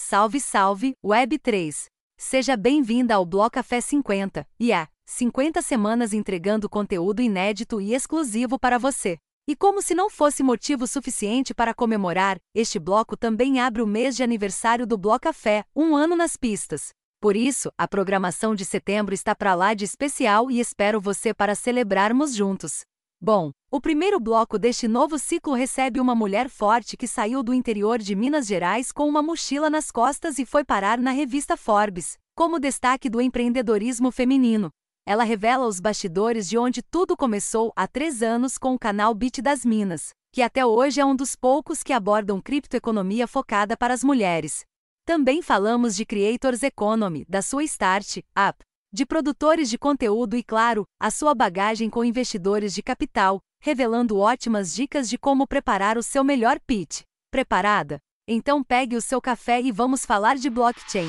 Salve, salve, Web3! Seja bem-vinda ao Bloco Café 50, e há 50 semanas entregando conteúdo inédito e exclusivo para você. E como se não fosse motivo suficiente para comemorar, este bloco também abre o mês de aniversário do Bloco Café, um ano nas pistas. Por isso, a programação de setembro está para lá de especial e espero você para celebrarmos juntos. Bom, o primeiro bloco deste novo ciclo recebe uma mulher forte que saiu do interior de Minas Gerais com uma mochila nas costas e foi parar na revista Forbes, como destaque do empreendedorismo feminino. Ela revela os bastidores de onde tudo começou há três anos com o canal Beat das Minas, que até hoje é um dos poucos que abordam criptoeconomia focada para as mulheres. Também falamos de Creators Economy, da sua Start Up, de produtores de conteúdo e, claro, a sua bagagem com investidores de capital, revelando ótimas dicas de como preparar o seu melhor pitch. Preparada? Então pegue o seu café e vamos falar de blockchain.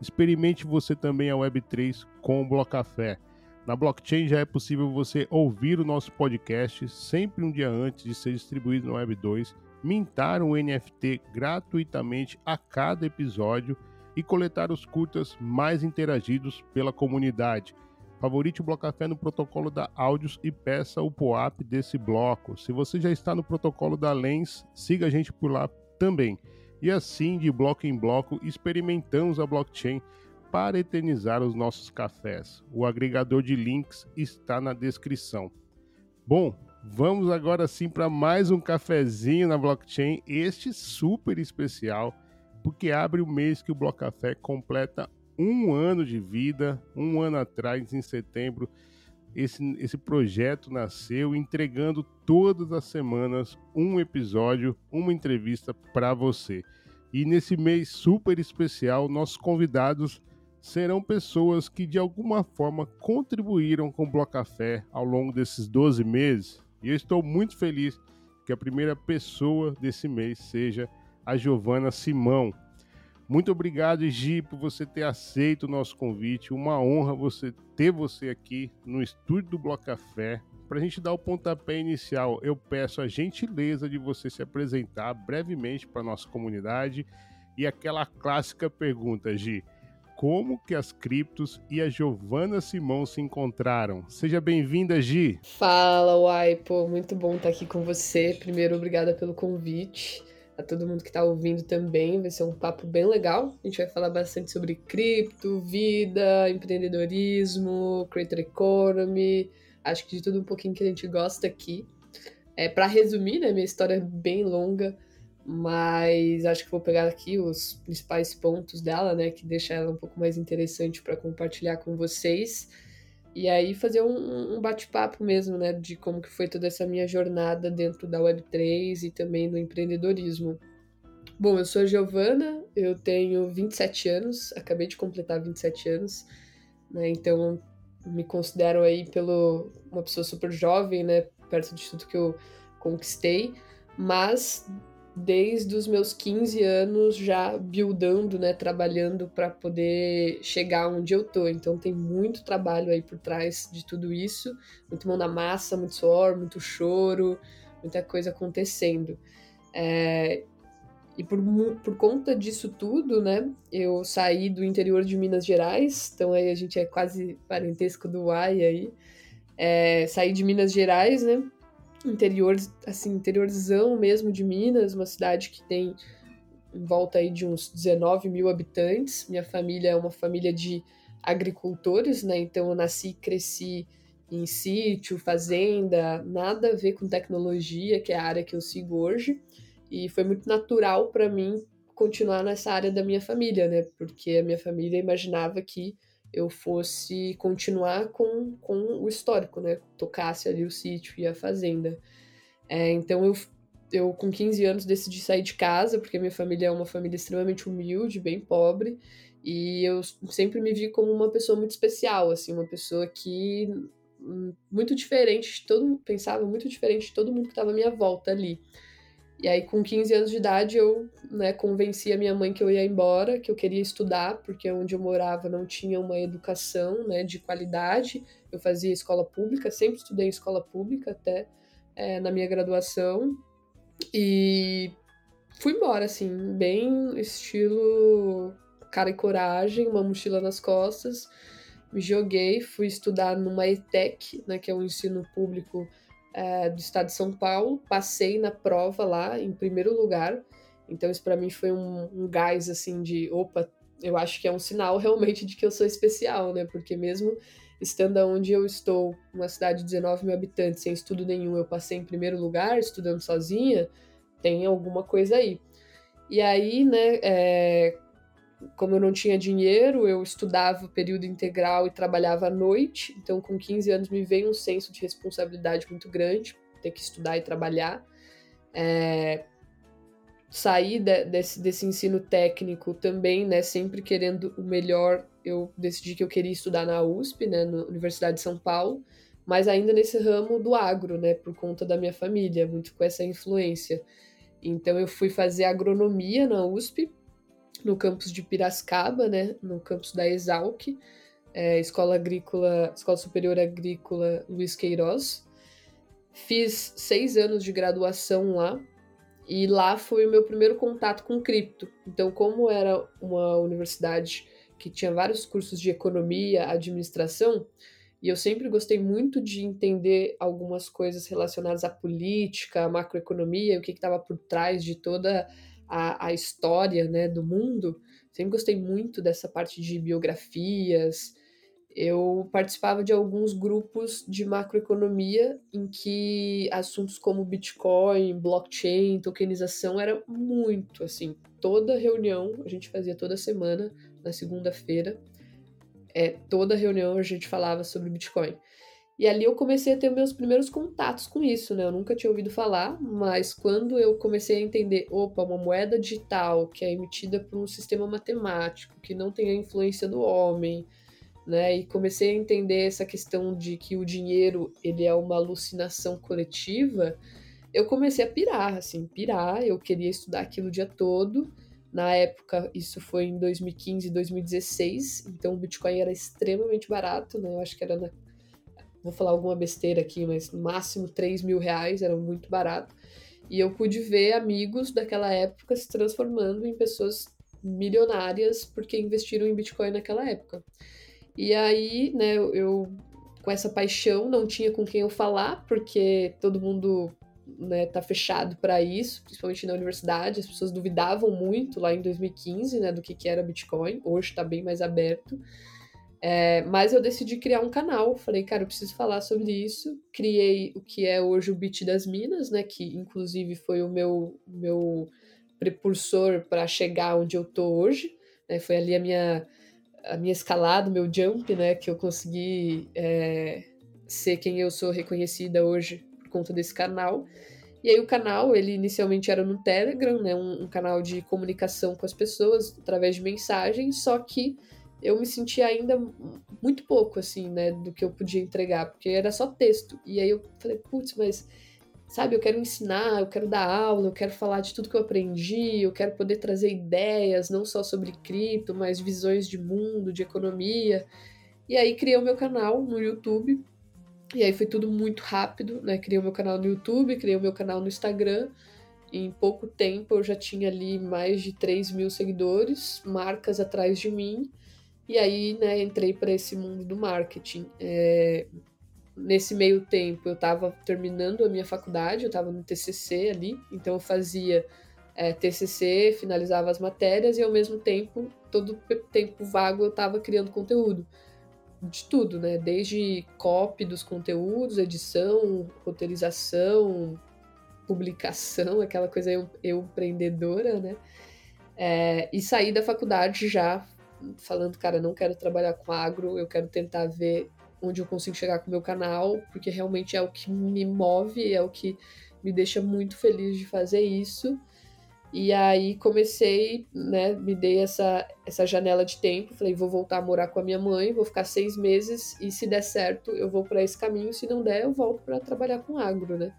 Experimente você também a Web3 com o Blocafé. Na blockchain já é possível você ouvir o nosso podcast sempre um dia antes de ser distribuído no Web2, mintar um NFT gratuitamente a cada episódio e coletar os curtas mais interagidos pela comunidade. Favorite o Blocafé no protocolo da Áudios e peça o POAP desse bloco. Se você já está no protocolo da Lens, siga a gente por lá também. E assim, de bloco em bloco, experimentamos a blockchain para eternizar os nossos cafés. O agregador de links está na descrição. Bom, vamos agora sim para mais um cafezinho na blockchain, este super especial, porque abre o mês que o Bloco Café completa um ano de vida, um ano atrás, em setembro, esse, esse projeto nasceu entregando todas as semanas um episódio, uma entrevista para você. E nesse mês super especial, nossos convidados serão pessoas que de alguma forma contribuíram com o Bloco Café ao longo desses 12 meses. E eu estou muito feliz que a primeira pessoa desse mês seja a Giovana Simão. Muito obrigado, Gi, por você ter aceito o nosso convite. Uma honra você ter você aqui no estúdio do Bloco Café. Para a gente dar o pontapé inicial, eu peço a gentileza de você se apresentar brevemente para nossa comunidade e aquela clássica pergunta, Gi. Como que as criptos e a Giovana Simão se encontraram? Seja bem-vinda, Gi. Fala, Waipo. Muito bom estar aqui com você. Primeiro, obrigada pelo convite a todo mundo que está ouvindo também. Vai ser um papo bem legal. A gente vai falar bastante sobre cripto, vida, empreendedorismo, creator economy. Acho que de tudo um pouquinho que a gente gosta aqui. É, para resumir, né, minha história é bem longa, mas acho que vou pegar aqui os principais pontos dela, né, que deixa ela um pouco mais interessante para compartilhar com vocês. E aí fazer um, um bate-papo mesmo, né, de como que foi toda essa minha jornada dentro da Web3 e também do empreendedorismo. Bom, eu sou a Giovana, eu tenho 27 anos, acabei de completar 27 anos, né, então me considero aí pelo uma pessoa super jovem, né, perto de tudo que eu conquistei, mas desde os meus 15 anos já buildando, né, trabalhando para poder chegar onde eu tô. Então tem muito trabalho aí por trás de tudo isso, muito mão na massa, muito suor, muito choro, muita coisa acontecendo. É... E por, por conta disso tudo, né, eu saí do interior de Minas Gerais, então aí a gente é quase parentesco do Uai aí. É, saí de Minas Gerais, né, interior, assim, interiorzão mesmo de Minas, uma cidade que tem em volta aí de uns 19 mil habitantes. Minha família é uma família de agricultores, né? Então eu nasci e cresci em sítio, fazenda, nada a ver com tecnologia, que é a área que eu sigo hoje. E foi muito natural para mim continuar nessa área da minha família, né? Porque a minha família imaginava que eu fosse continuar com, com o histórico, né? Tocasse ali o sítio e a fazenda. É, então eu, eu, com 15 anos, decidi sair de casa, porque minha família é uma família extremamente humilde, bem pobre, e eu sempre me vi como uma pessoa muito especial, assim, uma pessoa que hum, muito diferente de todo pensava muito diferente de todo mundo que estava à minha volta ali. E aí, com 15 anos de idade, eu né, convenci a minha mãe que eu ia embora, que eu queria estudar, porque onde eu morava não tinha uma educação né, de qualidade. Eu fazia escola pública, sempre estudei em escola pública até é, na minha graduação. E fui embora, assim, bem estilo cara e coragem, uma mochila nas costas. Me joguei, fui estudar numa ETEC, né, que é um ensino público é, do estado de São Paulo, passei na prova lá em primeiro lugar. Então isso para mim foi um, um gás assim de, opa, eu acho que é um sinal realmente de que eu sou especial, né? Porque mesmo estando onde eu estou, uma cidade de 19 mil habitantes, sem estudo nenhum, eu passei em primeiro lugar, estudando sozinha, tem alguma coisa aí. E aí, né, é, como eu não tinha dinheiro, eu estudava período integral e trabalhava à noite. Então, com 15 anos, me veio um senso de responsabilidade muito grande, ter que estudar e trabalhar. É... Saí de, desse, desse ensino técnico também, né, sempre querendo o melhor. Eu decidi que eu queria estudar na USP, né, na Universidade de São Paulo, mas ainda nesse ramo do agro, né, por conta da minha família, muito com essa influência. Então, eu fui fazer agronomia na USP, no campus de Piracicaba, né, no campus da Exalc, é, Escola Agrícola, Escola Superior Agrícola Luiz Queiroz. Fiz seis anos de graduação lá e lá foi o meu primeiro contato com cripto. Então, como era uma universidade que tinha vários cursos de economia, administração, e eu sempre gostei muito de entender algumas coisas relacionadas à política, à macroeconomia, o que estava por trás de toda a, a história né, do mundo, sempre gostei muito dessa parte de biografias. Eu participava de alguns grupos de macroeconomia em que assuntos como Bitcoin, blockchain, tokenização era muito assim. Toda reunião a gente fazia toda semana, na segunda-feira. É, toda reunião a gente falava sobre Bitcoin. E ali eu comecei a ter meus primeiros contatos com isso, né? Eu nunca tinha ouvido falar, mas quando eu comecei a entender, opa, uma moeda digital que é emitida por um sistema matemático, que não tem a influência do homem, né? E comecei a entender essa questão de que o dinheiro, ele é uma alucinação coletiva, eu comecei a pirar, assim, pirar, eu queria estudar aquilo o dia todo. Na época, isso foi em 2015, 2016, então o Bitcoin era extremamente barato, né? Eu acho que era na vou falar alguma besteira aqui, mas no máximo 3 mil reais, era muito barato. E eu pude ver amigos daquela época se transformando em pessoas milionárias porque investiram em Bitcoin naquela época. E aí, né, eu, com essa paixão não tinha com quem eu falar, porque todo mundo né, tá fechado para isso, principalmente na universidade, as pessoas duvidavam muito lá em 2015, né, do que, que era Bitcoin, hoje está bem mais aberto. É, mas eu decidi criar um canal. Falei, cara, eu preciso falar sobre isso. Criei o que é hoje o Beat das Minas, né? Que inclusive foi o meu, meu precursor para chegar onde eu tô hoje. Né, foi ali a minha, a minha escalada, o meu jump, né? Que eu consegui é, ser quem eu sou reconhecida hoje por conta desse canal. E aí o canal, ele inicialmente era no Telegram, né? Um, um canal de comunicação com as pessoas através de mensagens, só que eu me senti ainda muito pouco, assim, né, do que eu podia entregar, porque era só texto. E aí eu falei, putz, mas, sabe, eu quero ensinar, eu quero dar aula, eu quero falar de tudo que eu aprendi, eu quero poder trazer ideias, não só sobre cripto, mas visões de mundo, de economia. E aí criei o meu canal no YouTube, e aí foi tudo muito rápido, né, criei o meu canal no YouTube, criei o meu canal no Instagram, em pouco tempo eu já tinha ali mais de 3 mil seguidores, marcas atrás de mim, e aí, né, entrei para esse mundo do marketing. É, nesse meio tempo, eu estava terminando a minha faculdade, eu estava no TCC ali, então eu fazia é, TCC, finalizava as matérias e ao mesmo tempo, todo tempo vago, eu estava criando conteúdo. De tudo, né? Desde copy dos conteúdos, edição, roteirização, publicação, aquela coisa eu, eu empreendedora, né? É, e saí da faculdade já falando, cara, não quero trabalhar com agro, eu quero tentar ver onde eu consigo chegar com o meu canal, porque realmente é o que me move, é o que me deixa muito feliz de fazer isso. E aí comecei, né, me dei essa, essa janela de tempo, falei, vou voltar a morar com a minha mãe, vou ficar seis meses e se der certo eu vou para esse caminho, se não der eu volto para trabalhar com agro, né.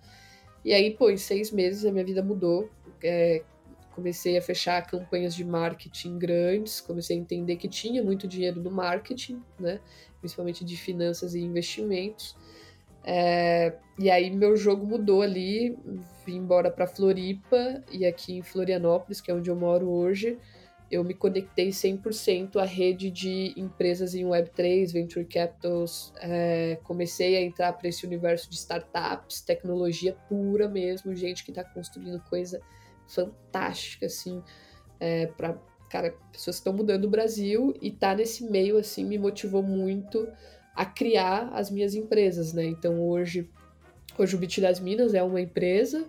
E aí, pô, em seis meses a minha vida mudou, é, comecei a fechar campanhas de marketing grandes, comecei a entender que tinha muito dinheiro no marketing, né, principalmente de finanças e investimentos, é, e aí meu jogo mudou ali, vim embora para Floripa e aqui em Florianópolis, que é onde eu moro hoje, eu me conectei 100% à rede de empresas em Web3, Venture Capitals, é, comecei a entrar para esse universo de startups, tecnologia pura mesmo, gente que está construindo coisa fantástica, assim, é, para cara, pessoas que estão mudando o Brasil e tá nesse meio, assim, me motivou muito a criar as minhas empresas, né? Então hoje, hoje o Bit das Minas é uma empresa,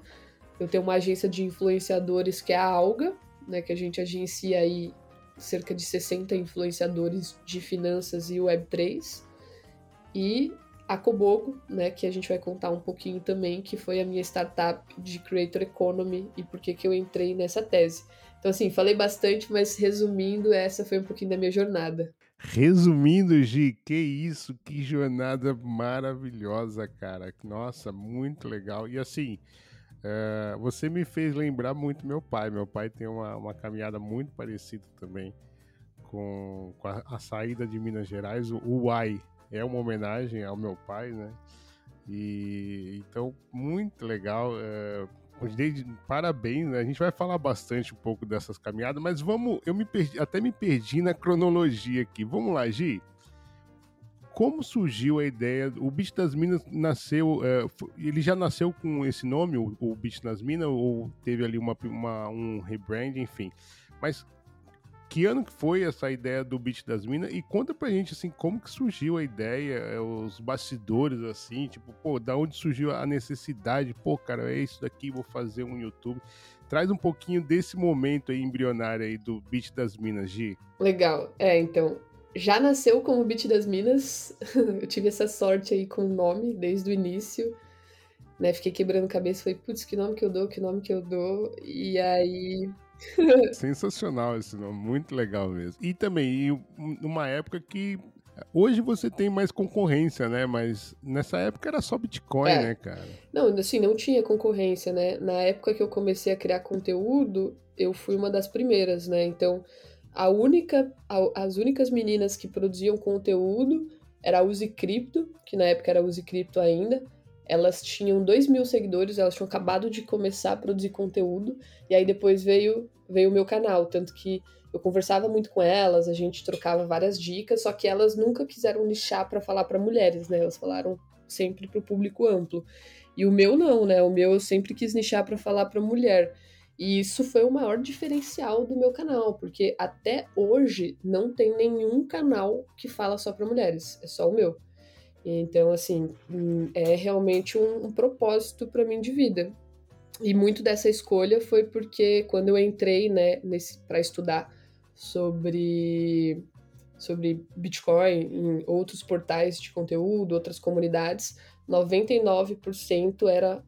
eu tenho uma agência de influenciadores que é a Alga, né? Que a gente agencia aí cerca de 60 influenciadores de finanças e Web3. E a Cobogo, né, que a gente vai contar um pouquinho também, que foi a minha startup de Creator Economy e por que que eu entrei nessa tese. Então, assim, falei bastante, mas resumindo, essa foi um pouquinho da minha jornada. Resumindo, Gi, que isso, que jornada maravilhosa, cara. Nossa, muito legal. E assim, é, você me fez lembrar muito meu pai. Meu pai tem uma, uma caminhada muito parecida também com, com a, a, saída de Minas Gerais. O UAI é uma homenagem ao meu pai, né? E então, muito legal. É, parabéns, né? A gente vai falar bastante um pouco dessas caminhadas, mas vamos. Eu me perdi, até me perdi na cronologia aqui. Vamos lá, Gi. Como surgiu a ideia? O Beat das Minas nasceu. É, ele já nasceu com esse nome, o, o das Minas, ou teve ali uma, uma um rebrand, enfim. Mas que ano que foi essa ideia do Beat das Minas? E conta pra gente, assim, como que surgiu a ideia, é, os bastidores, assim, tipo, pô, da onde surgiu a necessidade? Pô, cara, é isso daqui, vou fazer um YouTube. Traz um pouquinho desse momento aí embrionário aí do Beat das Minas, Gi. Legal. É, então, já nasceu como Beat das Minas. Eu tive essa sorte aí com o nome desde o início. Né, fiquei quebrando cabeça, falei, putz, que nome que eu dou, que nome que eu dou. E aí Sensacional esse nome, muito legal mesmo. E também, numa época que Hoje você tem mais concorrência, né? Mas nessa época era só Bitcoin, é. né, cara? Não, assim, não tinha concorrência, né? Na época que eu comecei a criar conteúdo, eu fui uma das primeiras, né? Então, a única, a, as únicas meninas que produziam conteúdo era a Uzi Crypto, que na época era Uzi Crypto ainda, elas tinham 2 mil seguidores, elas tinham acabado de começar a produzir conteúdo, e aí depois veio, veio o meu canal, tanto que eu conversava muito com elas, a gente trocava várias dicas, só que elas nunca quiseram nichar para falar para mulheres, né? Elas falaram sempre para o público amplo. E o meu não, né? O meu eu sempre quis nichar para falar para mulher. E isso foi o maior diferencial do meu canal, porque até hoje não tem nenhum canal que fala só para mulheres, é só o meu. Então, assim, hum, é realmente um, um propósito para mim de vida. E muito dessa escolha foi porque quando eu entrei, né, para estudar sobre sobre Bitcoin em outros portais de conteúdo, outras comunidades, 99% era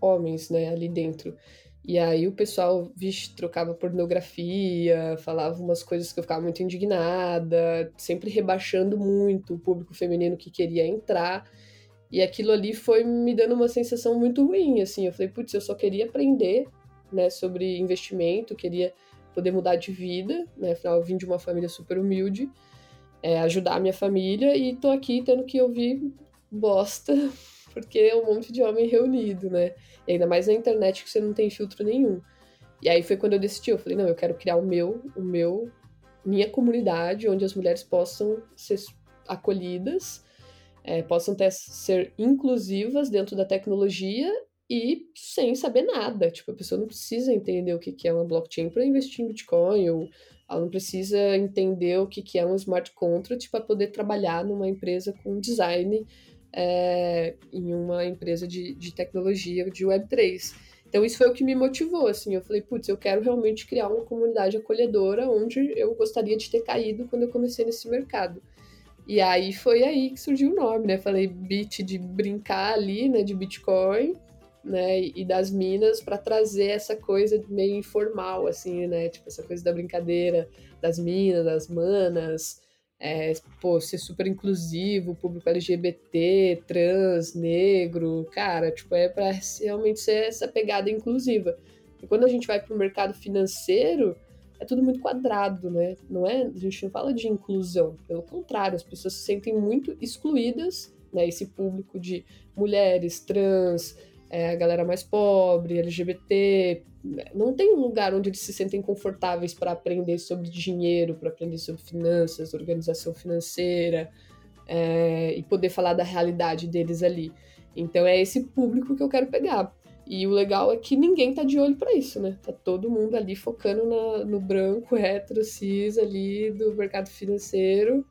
homens, né, ali dentro. E aí o pessoal, vixe, trocava pornografia, falava umas coisas que eu ficava muito indignada, sempre rebaixando muito o público feminino que queria entrar. E aquilo ali foi me dando uma sensação muito ruim, assim. Eu falei, putz, eu só queria aprender, né, sobre investimento, queria poder mudar de vida, né? Afinal, eu vim de uma família super humilde, é, ajudar a minha família e tô aqui tendo que ouvir bosta porque é um monte de homem reunido, né? E ainda mais na internet que você não tem filtro nenhum. E aí foi quando eu decidi, eu falei, não, eu quero criar o meu, o meu, minha comunidade, onde as mulheres possam ser acolhidas, é, possam ter, ser inclusivas dentro da tecnologia e sem saber nada. Tipo, a pessoa não precisa entender o que, que é uma blockchain para investir em Bitcoin, ou ela não precisa entender o que, que é um smart contract para poder trabalhar numa empresa com design é, em uma empresa de, de tecnologia de Web3. Então isso foi o que me motivou, assim, eu falei, putz, eu quero realmente criar uma comunidade acolhedora onde eu gostaria de ter caído quando eu comecei nesse mercado. E aí foi aí que surgiu o nome, né? Falei bit de brincar ali, né, de Bitcoin, né, e das minas para trazer essa coisa meio informal, assim, né, tipo essa coisa da brincadeira das minas, das manas, é, pô, ser super inclusivo, público LGBT, trans, negro, cara, tipo, é para realmente ser essa pegada inclusiva. E quando a gente vai para o mercado financeiro, é tudo muito quadrado, né? Não é, a gente não fala de inclusão, pelo contrário, as pessoas se sentem muito excluídas, né? Esse público de mulheres, trans, é, a galera mais pobre, LGBT, não tem um lugar onde eles se sentem confortáveis para aprender sobre dinheiro, para aprender sobre finanças, organização financeira é, e poder falar da realidade deles ali. Então é esse público que eu quero pegar. E o legal é que ninguém tá de olho para isso, né? Tá todo mundo ali focando na, no branco, hétero, cis ali do mercado financeiro.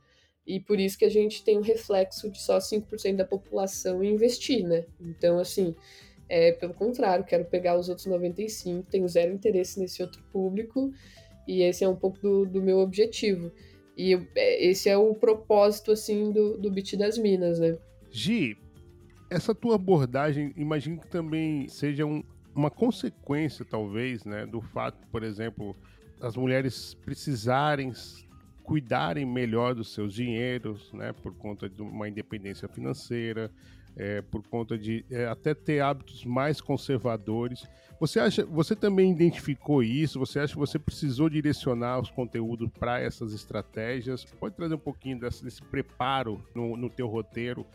E por isso que a gente tem um reflexo de só 5% da população investir, né? Então, assim, é, pelo contrário, quero pegar os outros 95, tenho zero interesse nesse outro público, e esse é um pouco do, do meu objetivo. E é, esse é o propósito, assim, do, do Beat das Minas, né? Gi, essa tua abordagem, imagino que também seja um, uma consequência, talvez, né, do fato, por exemplo, as mulheres precisarem cuidarem melhor dos seus dinheiros, né, por conta de uma independência financeira, é, por conta de é, até ter hábitos mais conservadores. Você acha, você também identificou isso? Você acha que você precisou direcionar os conteúdos para essas estratégias? Pode trazer um pouquinho desse, desse preparo no, no teu roteiro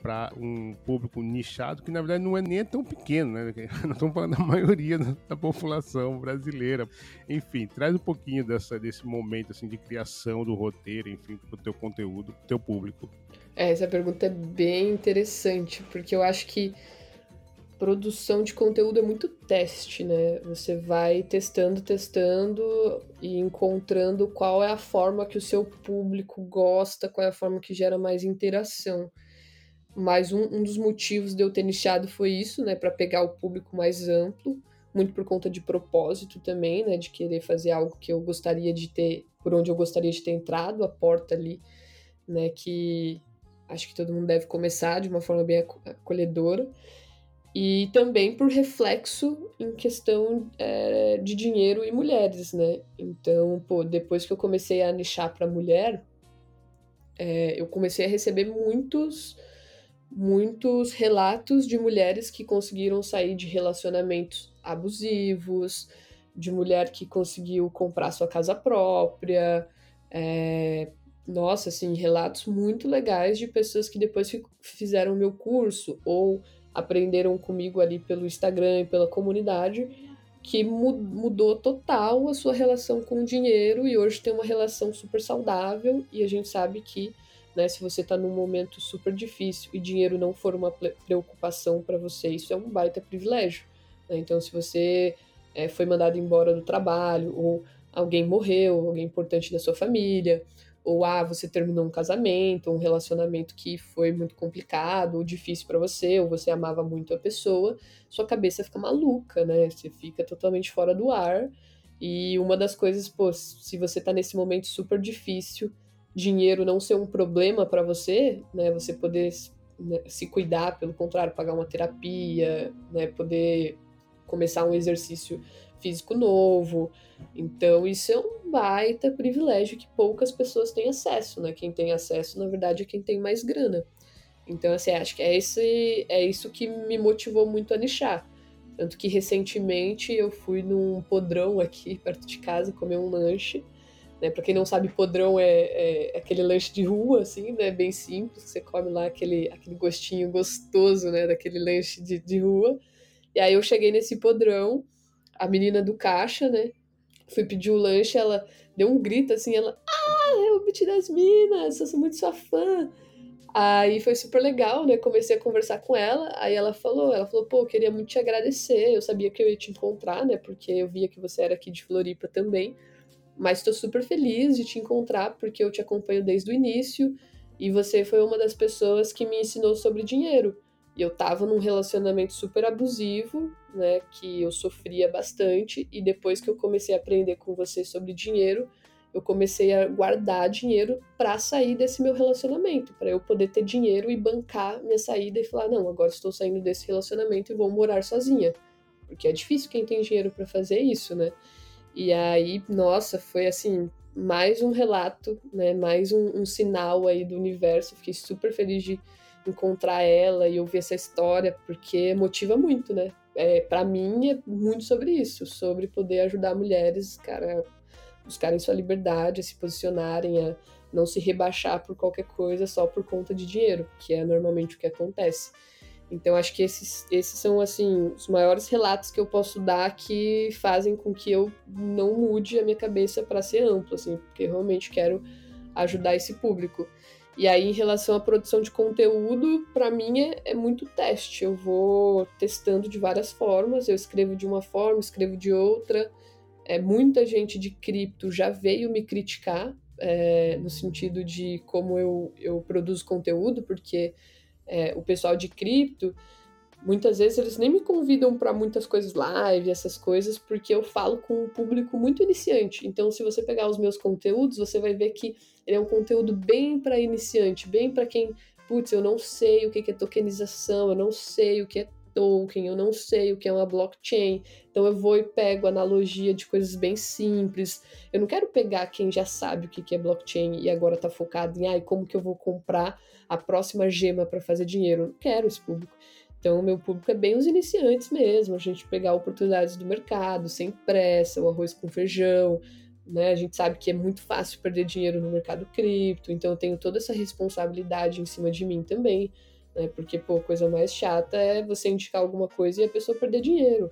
para um público nichado que na verdade não é nem tão pequeno, né? Nós estamos falando da maioria da população brasileira. Enfim, traz um pouquinho dessa, desse momento assim de criação do roteiro, enfim, para o teu conteúdo, teu público. É, essa pergunta é bem interessante, porque eu acho que produção de conteúdo é muito teste, né? Você vai testando, testando e encontrando qual é a forma que o seu público gosta, qual é a forma que gera mais interação. Mas um, um dos motivos de eu ter nichado foi isso, né? Para pegar o público mais amplo, muito por conta de propósito também, né? De querer fazer algo que eu gostaria de ter, por onde eu gostaria de ter entrado, a porta ali, né? Que acho que todo mundo deve começar de uma forma bem acolhedora. E também por reflexo em questão é, de dinheiro e mulheres, né? Então, pô, depois que eu comecei a nichar para mulher, é, eu comecei a receber muitos, muitos relatos de mulheres que conseguiram sair de relacionamentos abusivos, de mulher que conseguiu comprar sua casa própria, é, nossa, assim, relatos muito legais de pessoas que depois fizeram o meu curso ou aprenderam comigo ali pelo Instagram e pela comunidade, que mudou total a sua relação com o dinheiro e hoje tem uma relação super saudável e a gente sabe que, né, se você está num momento super difícil e dinheiro não for uma preocupação para você, isso é um baita privilégio. Né? Então, se você é, foi mandado embora do trabalho ou alguém morreu, alguém importante da sua família, ou ah, você terminou um casamento, um relacionamento que foi muito complicado ou difícil para você, ou você amava muito a pessoa, sua cabeça fica maluca, né? Você fica totalmente fora do ar. E uma das coisas, pô, se você tá nesse momento super difícil, dinheiro não ser um problema para você, né? Você poder né, se cuidar, pelo contrário, pagar uma terapia, né? Poder começar um exercício físico novo. Então, isso é um baita privilégio que poucas pessoas têm acesso, né? Quem tem acesso, na verdade, é quem tem mais grana. Então, assim, acho que é, esse, é isso que me motivou muito a nichar. Tanto que recentemente eu fui num podrão aqui perto de casa comer um lanche. Né? Pra quem não sabe, podrão é, é aquele lanche de rua, assim, né? Bem simples. Você come lá aquele, aquele gostinho gostoso, né? Daquele lanche de, de rua. E aí eu cheguei nesse podrão a menina do caixa, né? Fui pedir o lanche, ela deu um grito assim, ela, ah, é o Beat das Minas, eu sou muito sua fã. Aí foi super legal, né? Comecei a conversar com ela, aí ela falou, ela falou, pô, eu queria muito te agradecer, eu sabia que eu ia te encontrar, né? Porque eu via que você era aqui de Floripa também. Mas estou super feliz de te encontrar porque eu te acompanho desde o início e você foi uma das pessoas que me ensinou sobre dinheiro E eu tava num relacionamento super abusivo, né, que eu sofria bastante, e depois que eu comecei a aprender com você sobre dinheiro, eu comecei a guardar dinheiro para sair desse meu relacionamento, para eu poder ter dinheiro e bancar minha saída e falar: não, agora estou saindo desse relacionamento e vou morar sozinha. Porque é difícil quem tem dinheiro para fazer isso, né? E aí, nossa, foi assim, mais um relato, né? Mais um, um sinal aí do universo. Fiquei super feliz de encontrar ela e ouvir essa história, porque motiva muito, né? É, para mim é muito sobre isso, sobre poder ajudar mulheres, cara, buscarem sua liberdade, a se posicionarem, a não se rebaixar por qualquer coisa só por conta de dinheiro, que é normalmente o que acontece. Então acho que esses, esses são assim os maiores relatos que eu posso dar que fazem com que eu não mude a minha cabeça para ser amplo, assim, porque eu realmente quero ajudar esse público. E aí, em relação à produção de conteúdo, para mim é, é, muito teste. Eu vou testando de várias formas. Eu escrevo de uma forma, escrevo de outra é, muita gente de cripto já veio me criticar é, no sentido de como eu, eu produzo conteúdo, porque é, o pessoal de cripto, muitas vezes eles nem me convidam para muitas coisas live, essas coisas, porque eu falo com um público muito iniciante. Então, se você pegar os meus conteúdos, você vai ver que ele é um conteúdo bem para iniciante, bem para quem, putz, eu não sei o que é tokenização, eu não sei o que é token, eu não sei o que é uma blockchain, então eu vou e pego analogia de coisas bem simples. Eu não quero pegar quem já sabe o que é blockchain e agora está focado em, ai, como que eu vou comprar a próxima gema para fazer dinheiro. Eu não quero esse público. Então, o meu público é bem os iniciantes mesmo, a gente pegar oportunidades do mercado, sem pressa, o arroz com feijão, né? A gente sabe que é muito fácil perder dinheiro no mercado cripto, então eu tenho toda essa responsabilidade em cima de mim também né? Porque, pô, coisa mais chata é você indicar alguma coisa e a pessoa perder dinheiro.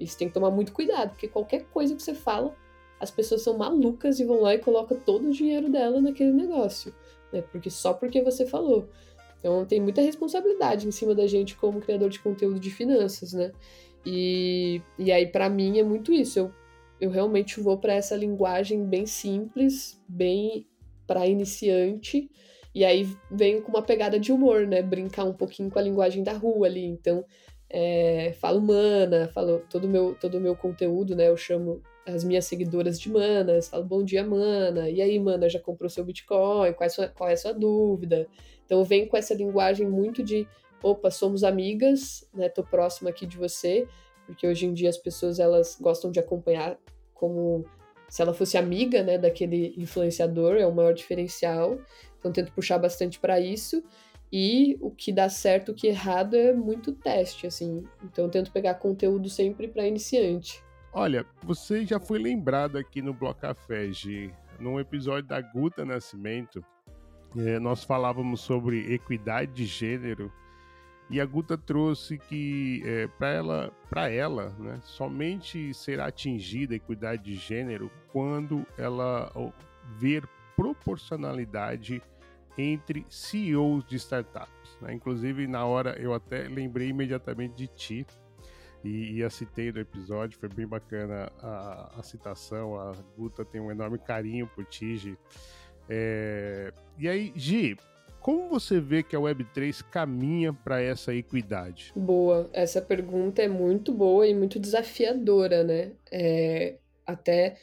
Isso tem que tomar muito cuidado, porque qualquer coisa que você fala, as pessoas são malucas e vão lá e colocam todo o dinheiro dela naquele negócio, né? Porque só porque você falou. Então tem muita responsabilidade em cima da gente como criador de conteúdo de finanças, né? E, e aí para mim é muito isso. Eu, eu realmente vou para essa linguagem bem simples, bem para iniciante e aí venho com uma pegada de humor, né? Brincar um pouquinho com a linguagem da rua ali. Então, é, falo mana, falo todo o meu, todo meu conteúdo, né? Eu chamo as minhas seguidoras de manas, falo bom dia, mana. E aí, mana, já comprou seu Bitcoin? Qual é sua, qual é a sua dúvida? Então, eu venho com essa linguagem muito de opa, somos amigas, né? Tô próxima aqui de você, porque hoje em dia as pessoas elas gostam de acompanhar como se ela fosse amiga, né, daquele influenciador, é o maior diferencial. Então tento puxar bastante para isso. E o que dá certo, o que errado é muito teste, assim. Então tento pegar conteúdo sempre para iniciante. Olha, você já foi lembrado aqui no Bloco Café, G, num episódio da Guta Nascimento. É, nós falávamos sobre equidade de gênero e a Guta trouxe que é, para ela, para ela, né, somente será atingida a equidade de gênero quando ela ver proporcionalidade entre CEOs de startups. Né? Inclusive, na hora eu até lembrei imediatamente de ti e, e a citei no episódio, foi bem bacana a, a, citação. A Guta tem um enorme carinho por ti. É, e aí, Gi, como você vê que a Web3 caminha para essa equidade? Boa, essa pergunta é muito boa e muito desafiadora, né? É, até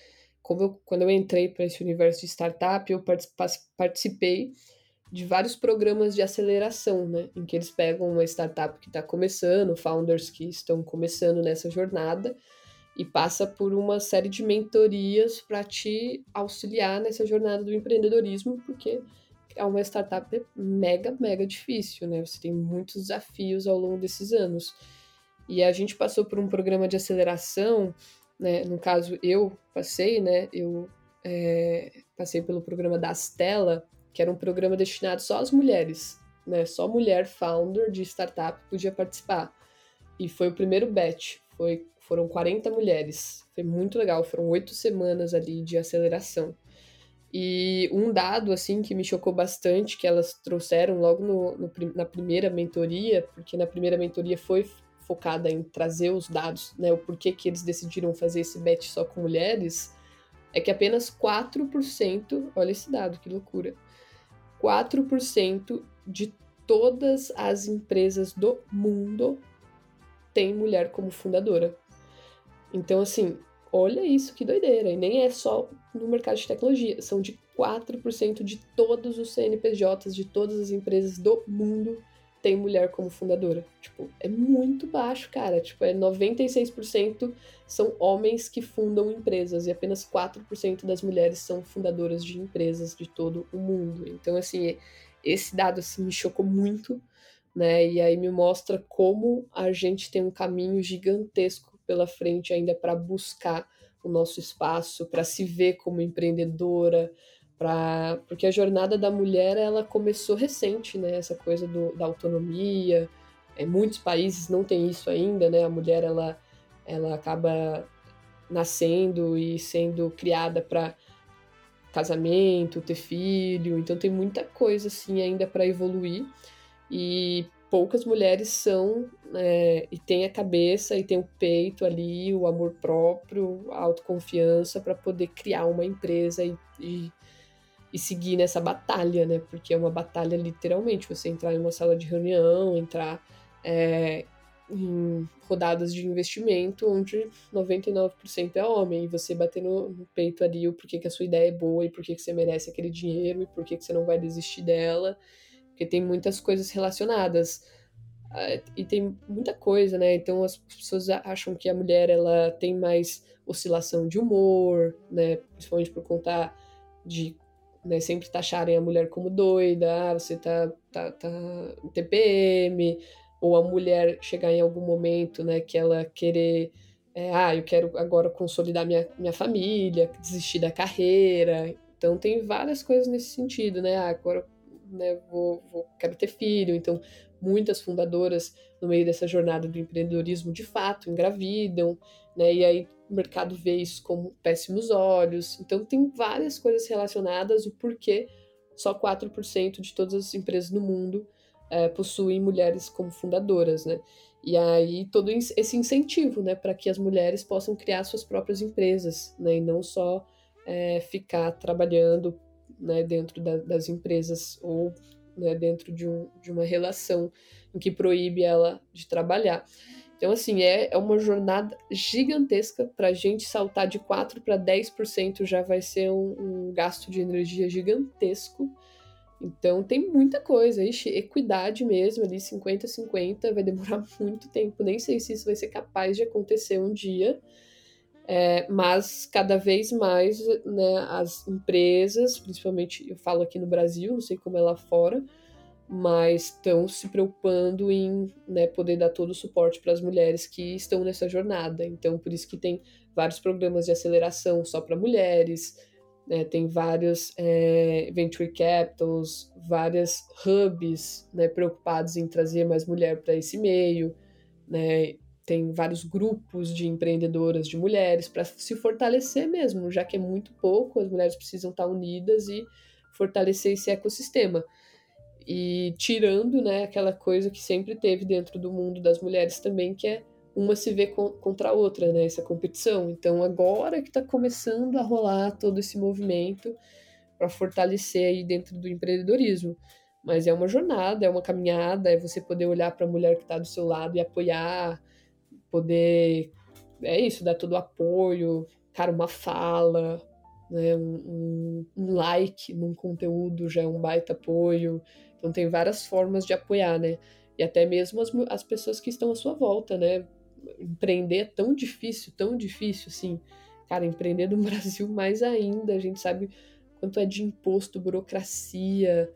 eu, quando eu entrei para esse universo de startup, eu participei de vários programas de aceleração, né? Em que eles pegam uma startup que está começando, founders que estão começando nessa jornada, e passa por uma série de mentorias para te auxiliar nessa jornada do empreendedorismo, porque é uma startup mega, mega difícil, né? Você tem muitos desafios ao longo desses anos. E a gente passou por um programa de aceleração né? No caso, eu passei, né? Eu é, passei pelo programa da Astela, que era um programa destinado só às mulheres, né? Só mulher founder de startup podia participar. E foi o primeiro batch, foi, foram 40 mulheres. Foi muito legal, foram oito semanas ali de aceleração. E um dado, assim, que me chocou bastante, que elas trouxeram logo no, no, na primeira mentoria, porque na primeira mentoria foi focada em trazer os dados, né, o porquê que eles decidiram fazer esse bet só com mulheres, é que apenas 4%, olha esse dado, que loucura, 4% de todas as empresas do mundo têm mulher como fundadora. Então, assim, olha isso, que doideira. E nem é só no mercado de tecnologia, são de 4% de todos os CNPJs de todas as empresas do mundo tem mulher como fundadora. Tipo, é muito baixo, cara. Tipo, é 96% são homens que fundam empresas e apenas 4% das mulheres são fundadoras de empresas de todo o mundo. Então, assim, esse dado assim, me chocou muito, né? E aí me mostra como a gente tem um caminho gigantesco pela frente ainda para buscar o nosso espaço, para se ver como empreendedora, Pra, porque a jornada da mulher ela começou recente, né? Essa coisa do, da autonomia. Em muitos países não tem isso ainda, né? A mulher ela, ela acaba nascendo e sendo criada para casamento, ter filho. Então tem muita coisa assim ainda para evoluir e poucas mulheres são é, e tem a cabeça e tem o peito ali, o amor próprio, a autoconfiança para poder criar uma empresa e, e e seguir nessa batalha, né? Porque é uma batalha literalmente. Você entrar em uma sala de reunião, entrar é, em rodadas de investimento onde 99% é homem, e você bater no, no, peito ali o porquê que a sua ideia é boa e porquê que você merece aquele dinheiro e porquê que você não vai desistir dela, porque tem muitas coisas relacionadas. Ah, e tem muita coisa, né? Então as pessoas acham que a mulher ela tem mais oscilação de humor, né? Principalmente por conta de né, sempre taxarem a mulher como doida, ah, você tá, tá, tá TPM, ou a mulher chegar em algum momento, né, que ela querer, é, ah, eu quero agora consolidar minha, minha família, desistir da carreira. Então tem várias coisas nesse sentido, né? Ah, agora né, vou, vou, quero ter filho. Então muitas fundadoras no meio dessa jornada do empreendedorismo de fato engravidam, né? E aí o mercado vê isso como péssimos olhos. Então, tem várias coisas relacionadas, o porquê só 4% de todas as empresas no mundo é, possuem mulheres como fundadoras, né? E aí todo esse incentivo, né, para que as mulheres possam criar suas próprias empresas, né, e não só é, ficar trabalhando, né, dentro da, das empresas ou né, dentro de, um, de uma relação em que proíbe ela de trabalhar. Então, assim, é, é uma jornada gigantesca para a gente saltar de 4% para 10% já vai ser um, um, gasto de energia gigantesco. Então, tem muita coisa. Ixi, equidade mesmo, ali 50-50, vai demorar muito tempo. Nem sei se isso vai ser capaz de acontecer um dia. É, mas cada vez mais né, as empresas, principalmente eu falo aqui no Brasil, não sei como é lá fora, mas estão se preocupando em né, poder dar todo o suporte para as mulheres que estão nessa jornada. Então, por isso que tem vários programas de aceleração só para mulheres, né, tem vários é, venture capitals, várias hubs né, preocupados em trazer mais mulher para esse meio, né, tem vários grupos de empreendedoras de mulheres para se fortalecer mesmo, já que é muito pouco, as mulheres precisam estar unidas e fortalecer esse ecossistema e tirando né, aquela coisa que sempre teve dentro do mundo das mulheres também, que é uma se ver contra a outra, né, essa competição. Então agora que está começando a rolar todo esse movimento para fortalecer aí dentro do empreendedorismo. Mas é uma jornada, é uma caminhada, é você poder olhar para a mulher que está do seu lado e apoiar, poder, é isso, dar todo o apoio, cara, uma fala, né, um, um, like num conteúdo já é um baita apoio. Então tem várias formas de apoiar, né? E até mesmo as, as pessoas que estão à sua volta, né? Empreender é tão difícil, tão difícil, assim. Cara, empreender no Brasil mais ainda, a gente sabe quanto é de imposto, burocracia,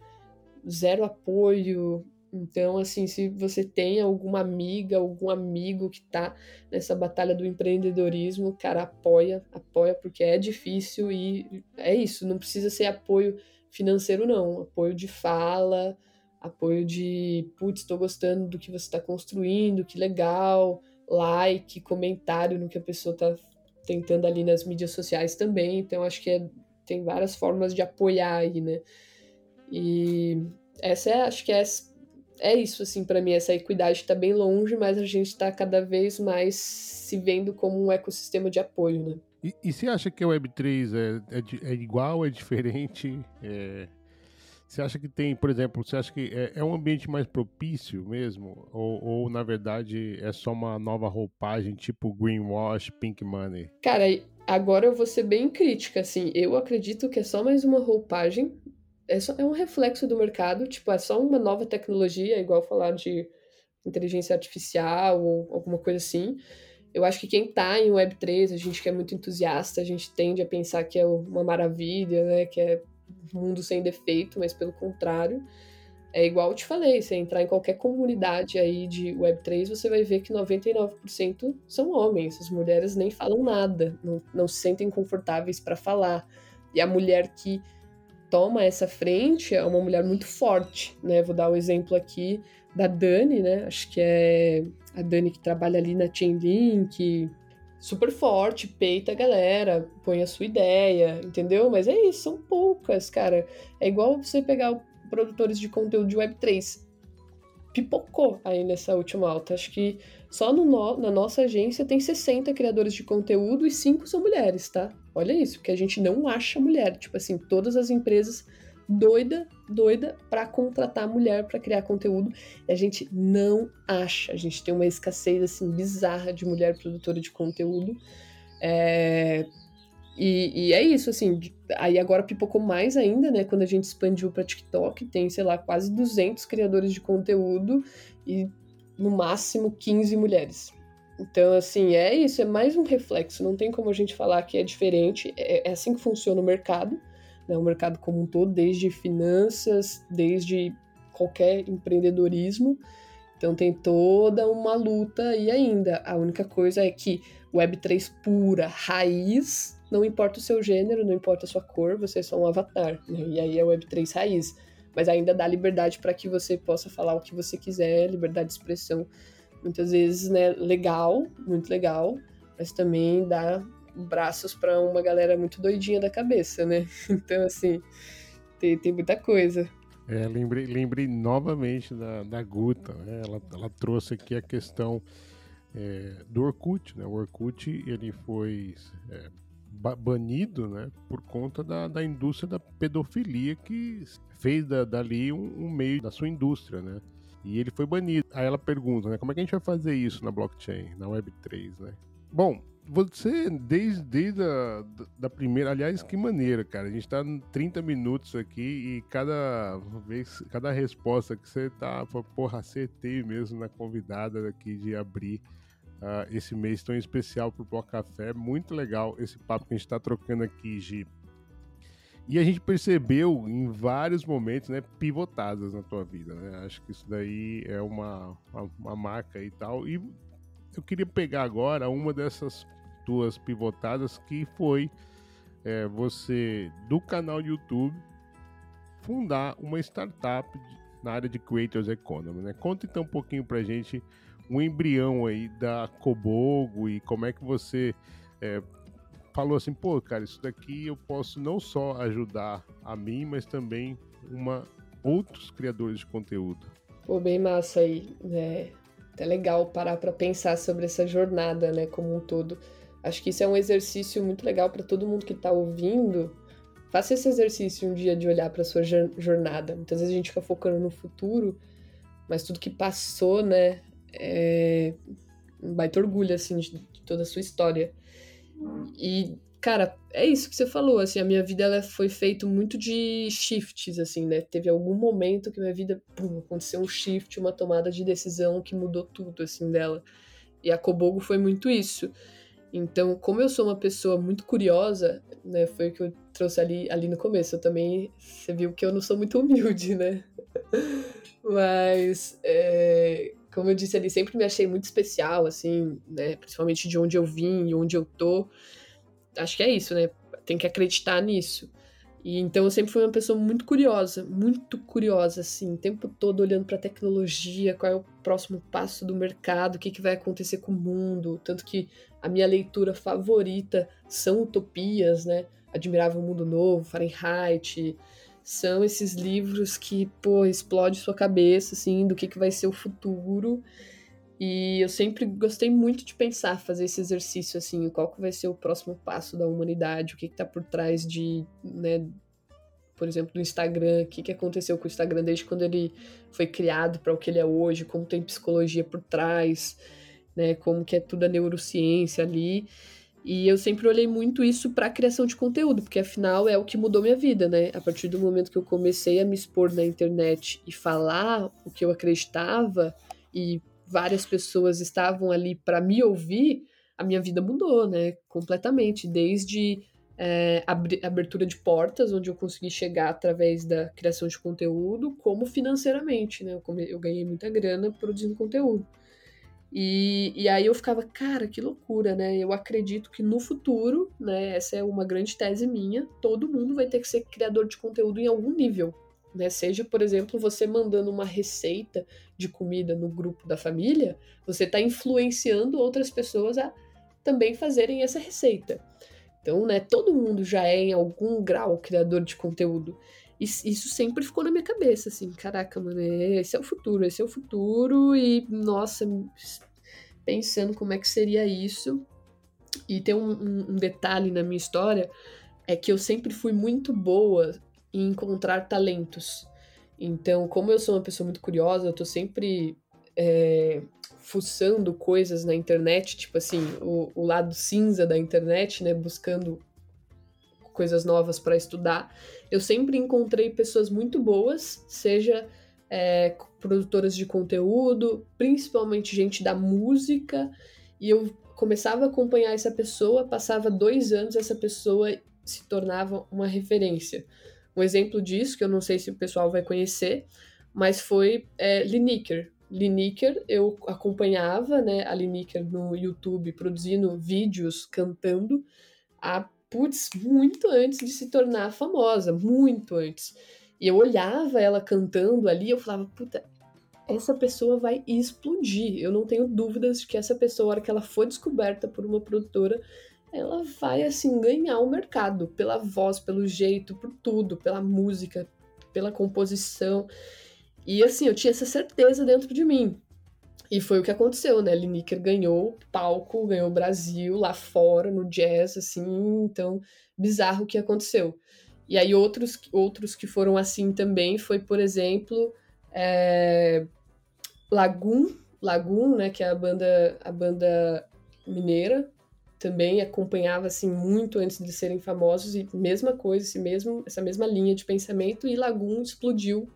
zero apoio. Então, assim, se você tem alguma amiga, algum amigo que tá nessa batalha do empreendedorismo, cara, apoia, apoia, porque é difícil e é isso, não precisa ser apoio financeiro não, apoio de fala, apoio de, putz, estou gostando do que você está construindo, que legal, like, comentário no que a pessoa está tentando ali nas mídias sociais também, então acho que é, tem várias formas de apoiar aí, né? E essa é, acho que é, é isso, assim, para mim, essa equidade está bem longe, mas a gente está cada vez mais se vendo como um ecossistema de apoio, né? E, e você acha que a Web3 é, é, é igual, é diferente? É... Você acha que tem, por exemplo, você acha que é, é um ambiente mais propício mesmo? Ou, ou, na verdade, é só uma nova roupagem, tipo greenwash, pink money? Cara, agora eu vou ser bem crítica, assim. Eu acredito que é só mais uma roupagem. É, só, é um reflexo do mercado, tipo, é só uma nova tecnologia, igual falar de inteligência artificial ou alguma coisa assim. Eu acho que quem tá em Web3, a gente que é muito entusiasta, a gente tende a pensar que é uma maravilha, né? Que é um mundo sem defeito, mas pelo contrário, é igual eu te falei, você entrar em qualquer comunidade aí de Web3, você vai ver que 99% são homens. As mulheres nem falam nada, não, não se sentem confortáveis para falar. E a mulher que toma essa frente é uma mulher muito forte, né? Vou dar o um exemplo aqui da Dani, né? Acho que é a Dani que trabalha ali na Chainlink, super forte, peita a galera, põe a sua ideia, entendeu? Mas é isso, são poucas, cara. É igual você pegar produtores de conteúdo de Web3. Pipocou aí nessa última alta. Acho que só no, na nossa agência tem 60 criadores de conteúdo e 5 são mulheres, tá? Olha isso, porque a gente não acha mulher. Tipo assim, todas as empresas doida, doida para contratar mulher para criar conteúdo. E a gente não acha. A gente tem uma escassez assim bizarra de mulher produtora de conteúdo. É... E, e, é isso, assim. Aí agora pipocou mais ainda, né? Quando a gente expandiu para TikTok, tem, sei lá, quase 200 criadores de conteúdo e no máximo 15 mulheres. Então, assim, é isso, é mais um reflexo. Não tem como a gente falar que é diferente. É, é assim que funciona o mercado né, o mercado como um todo, desde finanças, desde qualquer empreendedorismo. Então tem toda uma luta e ainda a única coisa é que Web3 pura, raiz, não importa o seu gênero, não importa a sua cor, você é só um avatar. Né? E aí é Web3 raiz. Mas ainda dá liberdade para que você possa falar o que você quiser, liberdade de expressão. Muitas vezes, né, legal, muito legal, mas também dá braços para uma galera muito doidinha da cabeça, né? Então, assim, tem, tem muita coisa. É, lembrei, lembrei novamente da, da Guta, né? Ela, ela trouxe aqui a questão é, do Orkut, né? O Orkut, ele foi é, banido, né? Por conta da, da indústria da pedofilia que fez da, dali um, um meio da sua indústria, né? E ele foi banido. Aí ela pergunta, né? Como é que a gente vai fazer isso na blockchain, na Web3, né? Bom, você, desde, desde a da primeira. Aliás, que maneira, cara. A gente tá 30 minutos aqui e cada vez, cada resposta que você tá. Porra, acertei mesmo na convidada aqui de abrir uh, esse mês tão especial pro Pó Café. Muito legal esse papo que a gente tá trocando aqui, Gi. E a gente percebeu em vários momentos, né, pivotadas na tua vida, né? Acho que isso daí é uma, uma, uma marca e tal. E eu queria pegar agora uma dessas tuas pivotadas, que foi é, você, do canal YouTube, fundar uma startup na área de Creators Economy. Né? Conta então um pouquinho pra gente um embrião aí da Cobogo e como é que você é, falou assim, pô, cara, isso daqui eu posso não só ajudar a mim, mas também uma outros criadores de conteúdo. Pô, bem massa aí, né? É legal parar para pensar sobre essa jornada, né, como um todo. Acho que isso é um exercício muito legal para todo mundo que está ouvindo. Faça esse exercício um dia de olhar para sua jornada. Muitas vezes a gente fica focando no futuro, mas tudo que passou, né, é um baita orgulho assim de, toda a sua história. E cara, é isso que você falou, assim, a minha vida ela foi feita muito de shifts, assim, né? Teve algum momento que minha vida, pum, aconteceu um shift, uma tomada de decisão que mudou tudo, assim, dela. E a Kobogo foi muito isso. Então, como eu sou uma pessoa muito curiosa, né, foi o que eu trouxe ali, ali no começo. Eu também, você viu que eu não sou muito humilde, né? Mas, é, como eu disse ali, sempre me achei muito especial, assim, né? Principalmente de onde eu vim e onde eu tô. Acho que é isso, né? Tem que acreditar nisso. E então eu sempre fui uma pessoa muito curiosa, muito curiosa, assim, o tempo todo olhando para a tecnologia, qual é o próximo passo do mercado, o que, que vai acontecer com o mundo. Tanto que a minha leitura favorita são utopias, né? Admirável Mundo Novo, Fahrenheit. São esses livros que, pô, explode sua cabeça, assim, do que, que vai ser o futuro. E eu sempre gostei muito de pensar, fazer esse exercício assim, qual que vai ser o próximo passo da humanidade, o que está por trás de, né, por exemplo, do Instagram, o que, que aconteceu com o Instagram desde quando ele foi criado para o que ele é hoje, como tem psicologia por trás, né, como que é tudo a neurociência ali. E eu sempre olhei muito isso para a criação de conteúdo, porque afinal é o que mudou minha vida, né? A partir do momento que eu comecei a me expor na internet e falar o que eu acreditava e várias pessoas estavam ali para me ouvir, a minha vida mudou, né? Completamente, desde é, abertura de portas, onde eu consegui chegar através da criação de conteúdo, como financeiramente, né? Eu, eu ganhei muita grana produzindo conteúdo. E, e aí eu ficava, cara, que loucura, né? Eu acredito que no futuro, né? Essa é uma grande tese minha, todo mundo vai ter que ser criador de conteúdo em algum nível. Né? Seja, por exemplo, você mandando uma receita de comida no grupo da família, você está influenciando outras pessoas a também fazerem essa receita. Então, né, todo mundo já é em algum grau criador de conteúdo. Isso sempre ficou na minha cabeça, assim, caraca, mano, esse é o futuro, esse é o futuro, e nossa, pensando como é que seria isso. E tem um, um, um detalhe na minha história, é que eu sempre fui muito boa em encontrar talentos. Então, como eu sou uma pessoa muito curiosa, eu tô sempre é, fuçando coisas na internet, tipo assim, o, o lado cinza da internet, né? Buscando coisas novas para estudar. Eu sempre encontrei pessoas muito boas, seja é, produtoras de conteúdo, principalmente gente da música, e eu começava a acompanhar essa pessoa, passava dois anos, essa pessoa se tornava uma referência. Um exemplo disso, que eu não sei se o pessoal vai conhecer, mas foi é. Lineker, eu acompanhava né, a Lineker no YouTube produzindo vídeos cantando há, putz, muito antes de se tornar famosa, muito antes. E eu olhava ela cantando ali, eu falava, puta, essa pessoa vai explodir. Eu não tenho dúvidas de que essa pessoa, a hora que ela for descoberta por uma produtora, ela vai assim ganhar o mercado pela voz, pelo jeito, por tudo, pela música, pela composição. E assim, eu tinha essa certeza dentro de mim. E foi o que aconteceu, né? Lineker ganhou palco, ganhou Brasil lá fora no jazz, assim, então bizarro o que aconteceu. E aí outros, outros que foram assim também foi, por exemplo, é... Lagoon, Lagoon, né, que é a banda, a banda mineira, também acompanhava assim muito antes de serem famosos e mesma coisa, esse mesmo, essa mesma linha de pensamento e Lagoon explodiu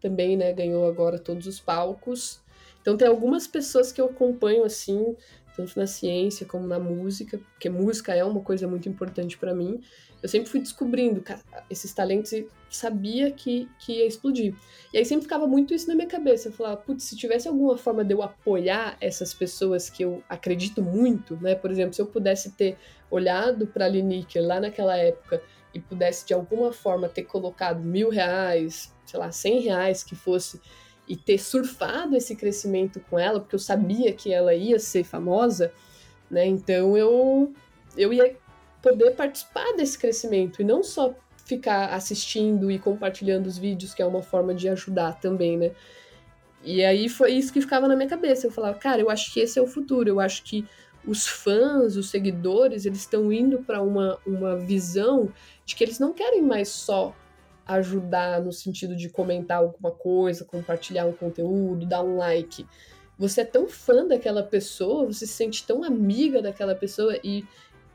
também, né? Ganhou agora todos os palcos. Então tem algumas pessoas que eu acompanho assim, tanto na ciência como na música, porque música é uma coisa muito importante para mim. Eu sempre fui descobrindo esses talentos e sabia que, que ia explodir. E aí sempre ficava muito isso na minha cabeça. Eu falava, putz, se tivesse alguma forma de eu apoiar essas pessoas que eu acredito muito, né? Por exemplo, se eu pudesse ter olhado para Lineker lá naquela época e pudesse de alguma forma ter colocado mil reais, sei lá, 100 reais que fosse, e ter surfado esse crescimento com ela, porque eu sabia que ela ia ser famosa, né? Então eu, eu ia poder participar desse crescimento e não só ficar assistindo e compartilhando os vídeos, que é uma forma de ajudar também, né? E aí foi isso que ficava na minha cabeça. Eu falava, cara, eu acho que esse é o futuro. Eu acho que os fãs, os seguidores, eles estão indo para uma, uma visão de que eles não querem mais só ajudar no sentido de comentar alguma coisa, compartilhar um conteúdo, dar um like. Você é tão fã daquela pessoa, você se sente tão amiga daquela pessoa e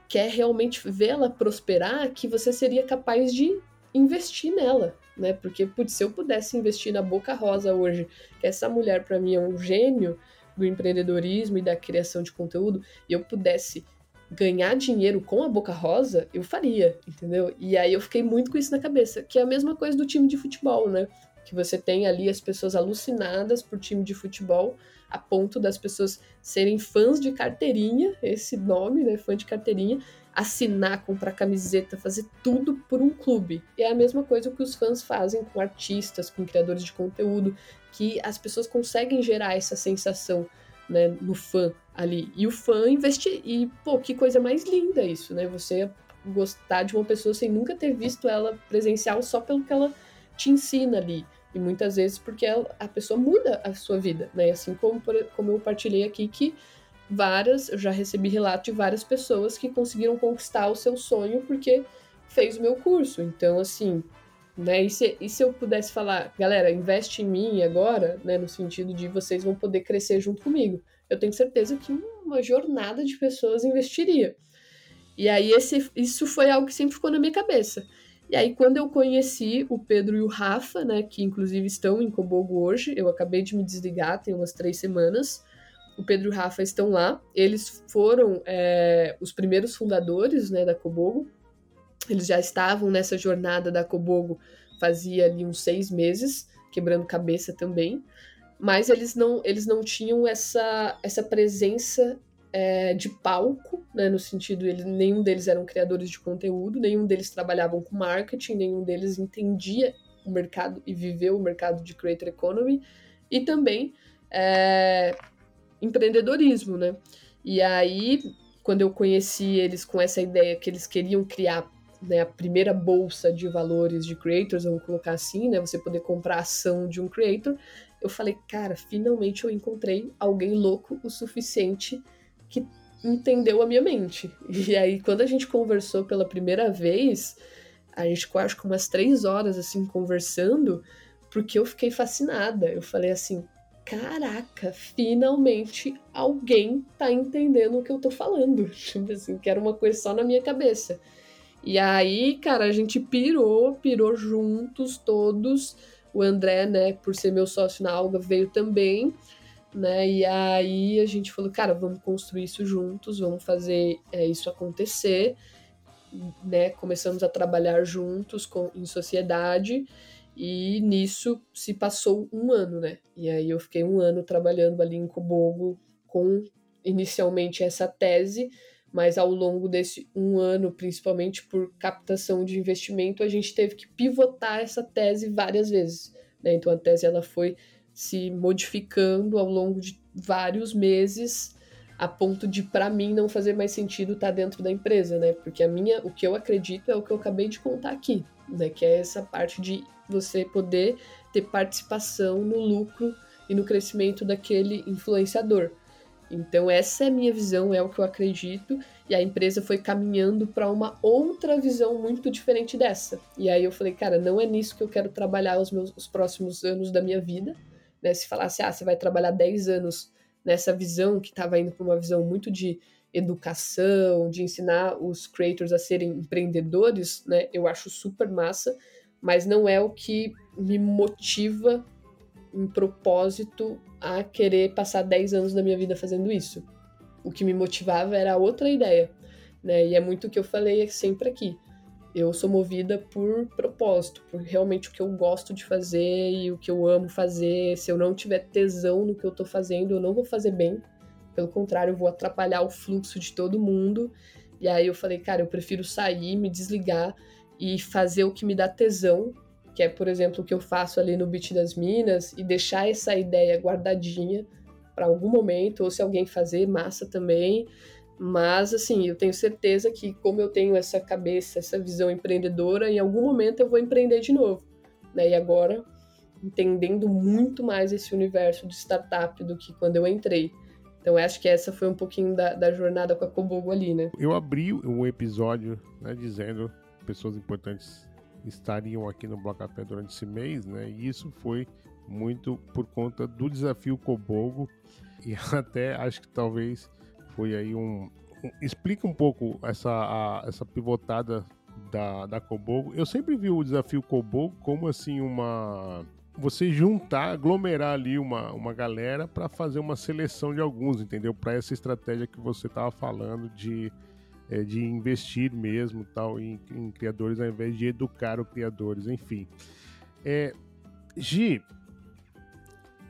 quer realmente vê-la prosperar que você seria capaz de investir nela, né? Porque, putz, se eu pudesse investir na Boca Rosa hoje, que essa mulher para mim é um gênio do empreendedorismo e da criação de conteúdo, e eu pudesse ganhar dinheiro com a Boca Rosa, eu faria, entendeu? E aí eu fiquei muito com isso na cabeça, que é a mesma coisa do time de futebol, né? Que você tem ali as pessoas alucinadas por time de futebol, a ponto das pessoas serem fãs de carteirinha, esse nome, né? Fã de carteirinha, assinar, comprar camiseta, fazer tudo por um clube. E é a mesma coisa que os fãs fazem com artistas, com criadores de conteúdo, que as pessoas conseguem gerar essa sensação né, no fã ali. E o fã investir. E, pô, que coisa mais linda isso, né? Você gostar de uma pessoa sem nunca ter visto ela presencial só pelo que ela te ensina ali. E muitas vezes porque ela, a pessoa muda a sua vida, né? Assim como, como eu partilhei aqui que várias, eu já recebi relato de várias pessoas que conseguiram conquistar o seu sonho porque fez o meu curso. Então, assim, Né? E, se, e se eu pudesse falar, galera, investe em mim agora, né, no sentido de vocês vão poder crescer junto comigo, eu tenho certeza que uma jornada de pessoas investiria. E aí esse, isso foi algo que sempre ficou na minha cabeça. E aí, quando eu conheci o Pedro e o Rafa, né, que inclusive estão em Cobogo hoje, eu acabei de me desligar, tem umas três semanas. O Pedro e o Rafa estão lá. Eles foram é, os primeiros fundadores né, da Cobogo. Eles já estavam nessa jornada da Cobogo fazia ali uns seis meses, quebrando cabeça também. Mas eles não, eles não tinham essa, essa presença é, de palco, né, no sentido, ele, nenhum deles eram criadores de conteúdo, nenhum deles trabalhavam com marketing, nenhum deles entendia o mercado e viveu o mercado de creator economy, e também é, empreendedorismo, né? E aí, quando eu conheci eles com essa ideia que eles queriam criar né, a primeira bolsa de valores de creators, vamos colocar assim, né? Você poder comprar ação de um creator, eu falei, cara, finalmente eu encontrei alguém louco o suficiente que entendeu a minha mente. E aí, quando a gente conversou pela primeira vez, a gente ficou acho que umas três horas assim conversando, porque eu fiquei fascinada. Eu falei assim: caraca, finalmente alguém tá entendendo o que eu tô falando. Tipo assim, que era uma coisa só na minha cabeça. E aí, cara, a gente pirou, pirou juntos todos. O André, né, por ser meu sócio na Alga, veio também né? E aí a gente falou, cara, vamos construir isso juntos, vamos fazer é, isso acontecer, né? Começamos a trabalhar juntos com, em sociedade e nisso se passou um ano, né? E aí eu fiquei um ano trabalhando ali em Cobogo com inicialmente essa tese, mas ao longo desse um ano, principalmente por captação de investimento, a gente teve que pivotar essa tese várias vezes. Né? Então a tese ela foi se modificando ao longo de vários meses a ponto de para mim não fazer mais sentido estar tá dentro da empresa, né? Porque a minha, o que eu acredito é o que eu acabei de contar aqui, né? Que é essa parte de você poder ter participação no lucro e no crescimento daquele influenciador. Então essa é a minha visão, é o que eu acredito, e a empresa foi caminhando para uma outra visão muito diferente dessa. E aí eu falei, cara, não é nisso que eu quero trabalhar os meus os próximos anos da minha vida né? Se falasse, ah, você vai trabalhar 10 anos nessa visão que estava indo para uma visão muito de educação, de ensinar os creators a serem empreendedores, né? Eu acho super massa, mas não é o que me motiva em propósito a querer passar 10 anos da minha vida fazendo isso. O que me motivava era outra ideia, né? E é muito o que eu falei sempre aqui. Eu sou movida por propósito, por realmente o que eu gosto de fazer e o que eu amo fazer. Se eu não tiver tesão no que eu tô fazendo, eu não vou fazer bem. Pelo contrário, eu vou atrapalhar o fluxo de todo mundo. E aí eu falei, cara, eu prefiro sair, me desligar e fazer o que me dá tesão, que é, por exemplo, o que eu faço ali no Beat das Minas, e deixar essa ideia guardadinha para algum momento, ou se alguém fazer, massa também. Mas, assim, eu tenho certeza que, como eu tenho essa cabeça, essa visão empreendedora, em algum momento eu vou empreender de novo. Né? E agora, entendendo muito mais esse universo de startup do que quando eu entrei. Então, acho que essa foi um pouquinho da, da jornada com a Cobogo ali, né? Eu abri um episódio né, dizendo pessoas importantes estariam aqui no Bloco Café durante esse mês, né? E isso foi muito por conta do desafio Cobogo e até acho que talvez foi aí um, um explica um pouco essa, a, essa pivotada da, da Kobogo. Eu sempre vi o desafio Kobogo como assim uma você juntar, aglomerar ali uma, uma galera para fazer uma seleção de alguns, entendeu? Para essa estratégia que você estava falando de, é, de investir mesmo tal em, em, criadores ao invés de educar os criadores, enfim. É, Gi,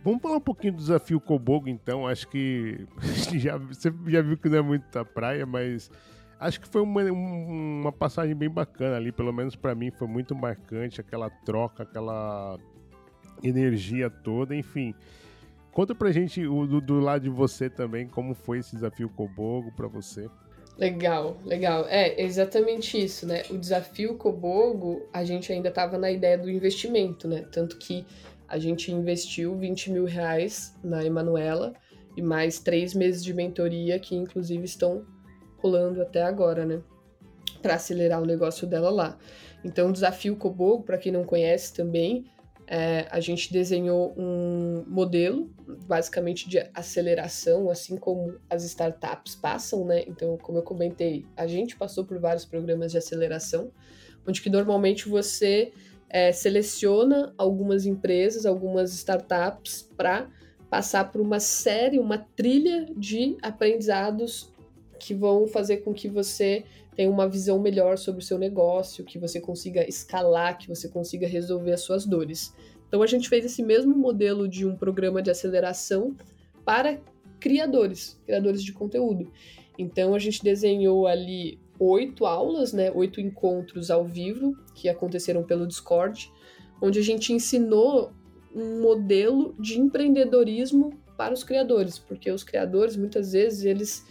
Vamos falar um pouquinho do desafio Kobogo, então. Acho que já, você já viu que não é muito da praia, mas acho que foi uma, uma passagem bem bacana ali. Pelo menos para mim foi muito marcante aquela troca, aquela energia toda, enfim. Conta pra gente do, do lado de você também, como foi esse desafio Kobogo para você. Legal, legal. É exatamente isso, né? O desafio Kobogo, a gente ainda estava na ideia do investimento, né? Tanto que a gente investiu 20 mil reais na Emanuela e mais três meses de mentoria que inclusive estão rolando até agora, né? para acelerar o negócio dela lá. Então, o desafio Kobogo, para quem não conhece também, é, a gente desenhou um modelo, basicamente de aceleração, assim como as startups passam, né? Então, como eu comentei, a gente passou por vários programas de aceleração, onde que normalmente você é, seleciona algumas empresas, algumas startups para passar por uma série, uma trilha de aprendizados que vão fazer com que você tenha uma visão melhor sobre o seu negócio, que você consiga escalar, que você consiga resolver as suas dores. Então a gente fez esse mesmo modelo de um programa de aceleração para criadores, criadores de conteúdo. Então a gente desenhou ali oito aulas, né, oito encontros ao vivo que aconteceram pelo Discord, onde a gente ensinou um modelo de empreendedorismo para os criadores, porque os criadores muitas vezes eles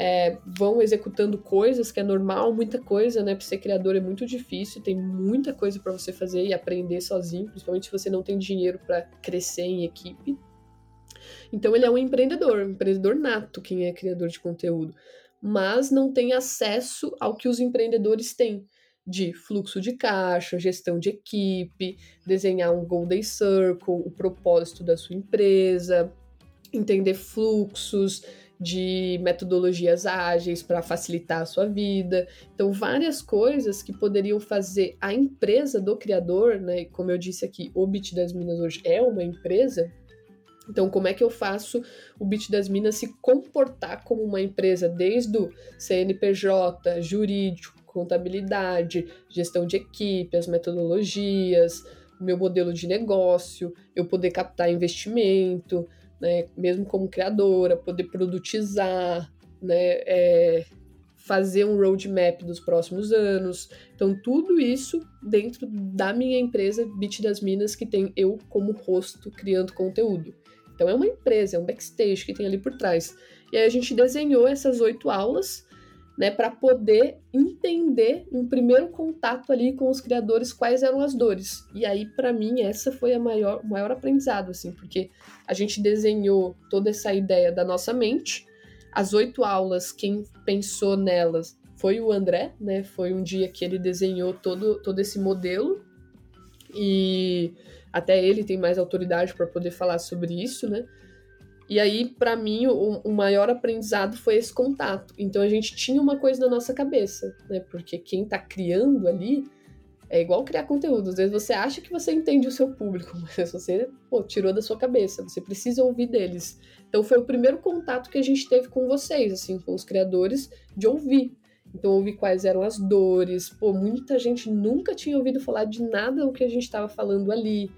é, vão executando coisas, que é normal, muita coisa, né? Para ser criador é muito difícil, tem muita coisa para você fazer e aprender sozinho, principalmente se você não tem dinheiro para crescer em equipe. Então ele é um empreendedor, um empreendedor nato, quem é criador de conteúdo, mas não tem acesso ao que os empreendedores têm de fluxo de caixa, gestão de equipe, desenhar um Golden Circle, o propósito da sua empresa, entender fluxos, de metodologias ágeis para facilitar a sua vida. Então, várias coisas que poderiam fazer a empresa do criador, né? Como eu disse aqui, o Bit das Minas hoje é uma empresa. Então, como é que eu faço o Bit das Minas se comportar como uma empresa, desde o CNPJ, jurídico, contabilidade, gestão de equipe, as metodologias, o meu modelo de negócio, eu poder captar investimento, né, mesmo como criadora, poder produtizar, né, é, fazer um roadmap dos próximos anos. Então, tudo isso dentro da minha empresa Bit das Minas, que tem eu como rosto criando conteúdo. Então, é uma empresa, é um backstage que tem ali por trás. E aí a gente desenhou essas oito aulas né, para poder entender um primeiro contato ali com os criadores quais eram as dores. E aí para mim essa foi a maior maior aprendizado assim, porque a gente desenhou toda essa ideia da nossa mente. As oito aulas, quem pensou nelas foi o André, né? Foi um dia que ele desenhou todo, todo esse modelo e até ele tem mais autoridade para poder falar sobre isso, né? E aí, para mim, o, o, maior aprendizado foi esse contato. Então a gente tinha uma coisa na nossa cabeça, né? Porque quem tá criando ali é igual criar conteúdo. Às vezes você acha que você entende o seu público, mas você pô, tirou da sua cabeça. Você precisa ouvir deles. Então foi o primeiro contato que a gente teve com vocês, assim, com os criadores, de ouvir. Então ouvir quais eram as dores. Pô, muita gente nunca tinha ouvido falar de nada do que a gente estava falando ali.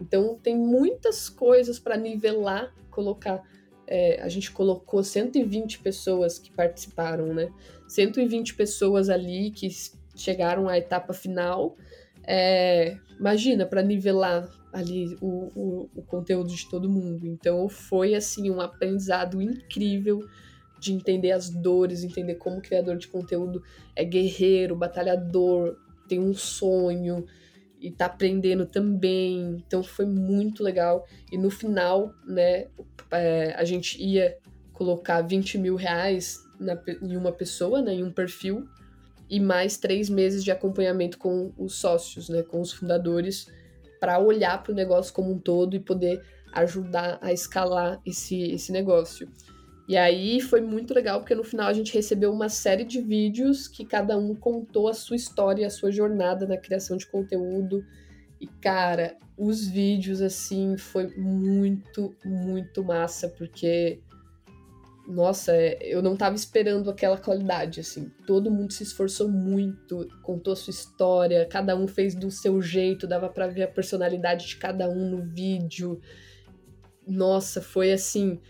Então tem muitas coisas para nivelar colocar. É, a gente colocou 120 pessoas que participaram, né? 120 pessoas ali que chegaram à etapa final. É, imagina, para nivelar ali o, o, o, conteúdo de todo mundo. Então foi assim um aprendizado incrível de entender as dores, entender como o criador de conteúdo é guerreiro, batalhador, tem um sonho, e tá aprendendo também. Então foi muito legal. E no final, né, é, a gente ia colocar 20 mil reais na, em uma pessoa, né, em um perfil, e mais três meses de acompanhamento com os sócios, né, com os fundadores, para olhar para o negócio como um todo e poder ajudar a escalar esse, esse negócio. E aí foi muito legal, porque no final a gente recebeu uma série de vídeos que cada um contou a sua história, a sua jornada na criação de conteúdo. E, cara, os vídeos, assim, foi muito, muito massa, porque, nossa, é, eu não tava esperando aquela qualidade, assim. Todo mundo se esforçou muito, contou a sua história, cada um fez do seu jeito, dava para ver a personalidade de cada um no vídeo. Nossa, foi assim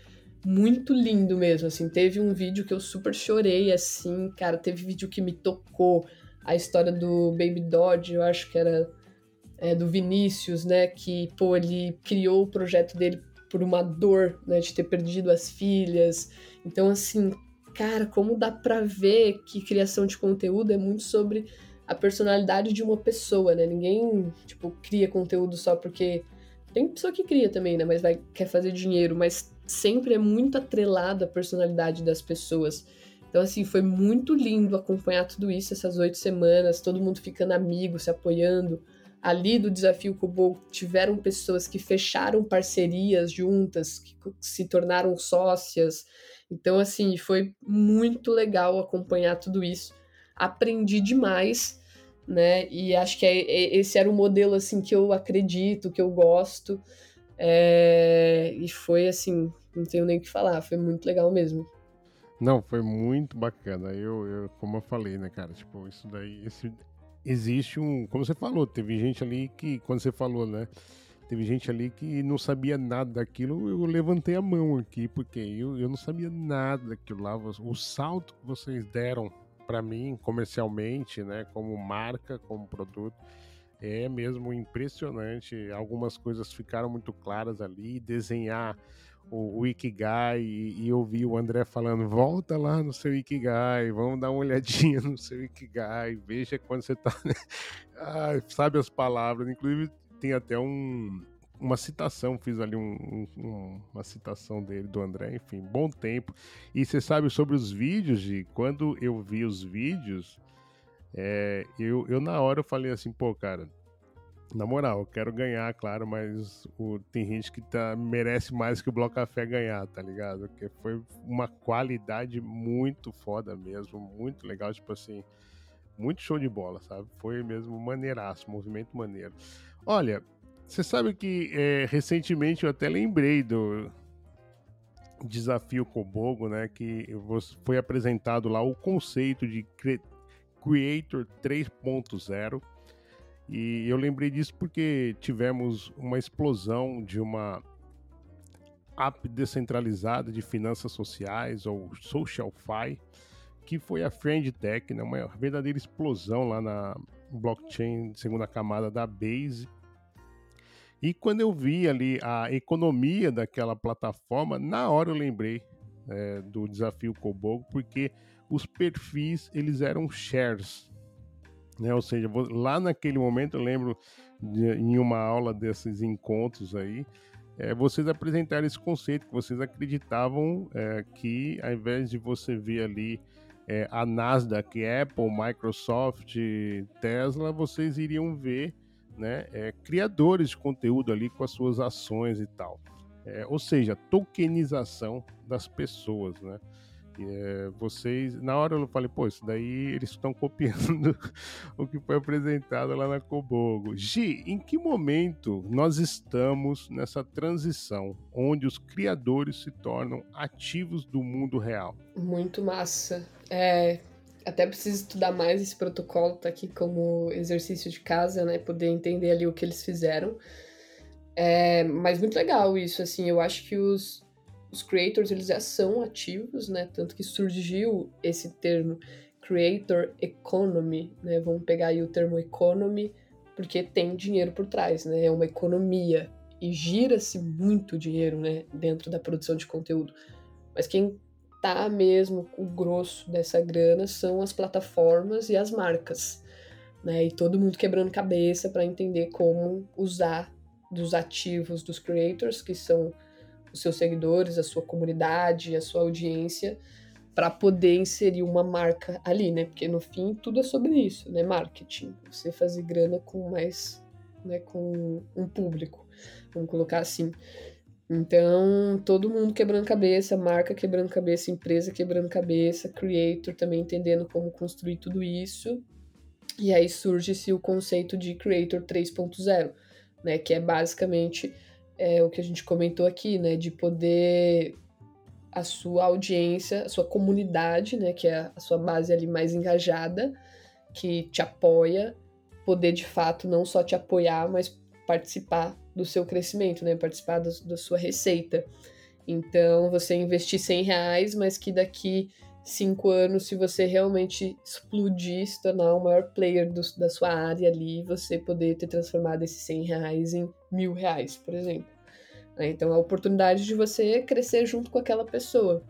muito lindo mesmo, assim. Teve um vídeo que eu super chorei, assim, cara. Teve vídeo que me tocou. A história do Baby Dodge, eu acho que era é, do Vinícius, né? Que, pô, ele criou o projeto dele por uma dor, né? De ter perdido as filhas. Então, assim, cara, como dá pra ver que criação de conteúdo é muito sobre a personalidade de uma pessoa, né? Ninguém, tipo, cria conteúdo só porque. Tem pessoa que cria também, né? Mas vai, quer fazer dinheiro, mas sempre é muito atrelado à personalidade das pessoas. Então, assim, foi muito lindo acompanhar tudo isso, essas oito semanas, todo mundo ficando amigo, se apoiando. Ali do Desafio Kobo tiveram pessoas que fecharam parcerias juntas, que se tornaram sócias. Então, assim, foi muito legal acompanhar tudo isso. Aprendi demais, né? E acho que é, é, esse era o modelo, assim, que eu acredito, que eu gosto. É... E foi, assim, não tenho nem o que falar, foi muito legal mesmo. Não, foi muito bacana. Eu, eu, como eu falei, né, cara? Tipo, isso daí, esse, existe um, como você falou, teve gente ali que, quando você falou, né? Teve gente ali que não sabia nada daquilo. Eu levantei a mão aqui porque eu, eu não sabia nada daquilo lá. O salto que vocês deram para mim comercialmente, né, como marca, como produto, é mesmo impressionante. Algumas coisas ficaram muito claras ali. Desenhar o, o Ikigai e, e ouvir o André falando: volta lá no seu Ikigai, vamos dar uma olhadinha no seu Ikigai, veja quando você tá. ah, sabe as palavras, inclusive tem até um, uma citação, fiz ali um, um, uma citação dele, do André, enfim, bom tempo. E você sabe sobre os vídeos, de quando eu vi os vídeos, é, eu, eu na hora eu falei assim, pô, cara, na moral, eu quero ganhar, claro, mas o, tem gente que tá, merece mais que o Bloco Café ganhar, tá ligado? Porque foi uma qualidade muito foda mesmo, muito legal, tipo assim, muito show de bola, sabe? Foi mesmo maneiraço, movimento maneiro. Olha, você sabe que é, recentemente eu até lembrei do desafio Kobogo, né? Que foi apresentado lá o conceito de Creator 3.0 e eu lembrei disso porque tivemos uma explosão de uma app descentralizada de finanças sociais, ou SocialFi, que foi a FriendTech, né? uma verdadeira explosão lá na blockchain segunda camada da Base. E quando eu vi ali a economia daquela plataforma, na hora eu lembrei é, do desafio Kobogo, porque os perfis eles eram shares, né? Ou seja, lá naquele momento, eu lembro de, em uma aula desses encontros aí, é, vocês apresentaram esse conceito que vocês acreditavam é, que ao invés de você ver ali é, a Nasdaq, Apple, Microsoft, Tesla, vocês iriam ver né, criadores de conteúdo ali com as suas ações e tal. Ou seja, tokenização das pessoas, né? É, vocês, na hora eu falei, pô, isso daí eles estão copiando o que foi apresentado lá na Cobogo. Gi, em que momento nós estamos nessa transição onde os criadores se tornam ativos do mundo real? Muito massa. É, até preciso estudar mais esse protocolo, tá aqui como exercício de casa, né? Poder entender ali o que eles fizeram. É, mas muito legal isso, assim, eu acho que os, os creators eles já são ativos, né? Tanto que surgiu esse termo creator economy, né? Vamos pegar aí o termo economy porque tem dinheiro por trás, né? É uma economia e gira-se muito dinheiro, né, dentro da produção de conteúdo. Mas quem tá mesmo o grosso dessa grana são as plataformas e as marcas, né? E todo mundo quebrando cabeça para entender como usar dos ativos dos creators, que são os seus seguidores, a sua comunidade, a sua audiência, para poder inserir uma marca ali, né? Porque no fim tudo é sobre isso, né? Marketing. Você fazer grana com mais, né? Com um público, vamos colocar assim. Então, todo mundo quebrando cabeça, marca quebrando cabeça, empresa quebrando cabeça, creator também entendendo como construir tudo isso. E aí surge-se o conceito de Creator 3.0, né, que é basicamente é o que a gente comentou aqui, né? De poder a sua audiência, a sua comunidade, né? Que é a sua base ali mais engajada, que te apoia, poder de fato não só te apoiar, mas participar do seu crescimento, né? Participar do, da sua receita. Então, você investir 100 reais, mas que daqui cinco anos, se você realmente explodir, se tornar o maior player do, da sua área ali, você poder ter transformado esses 100 reais em mil reais, por exemplo. Né? Então, a oportunidade de você crescer junto com aquela pessoa.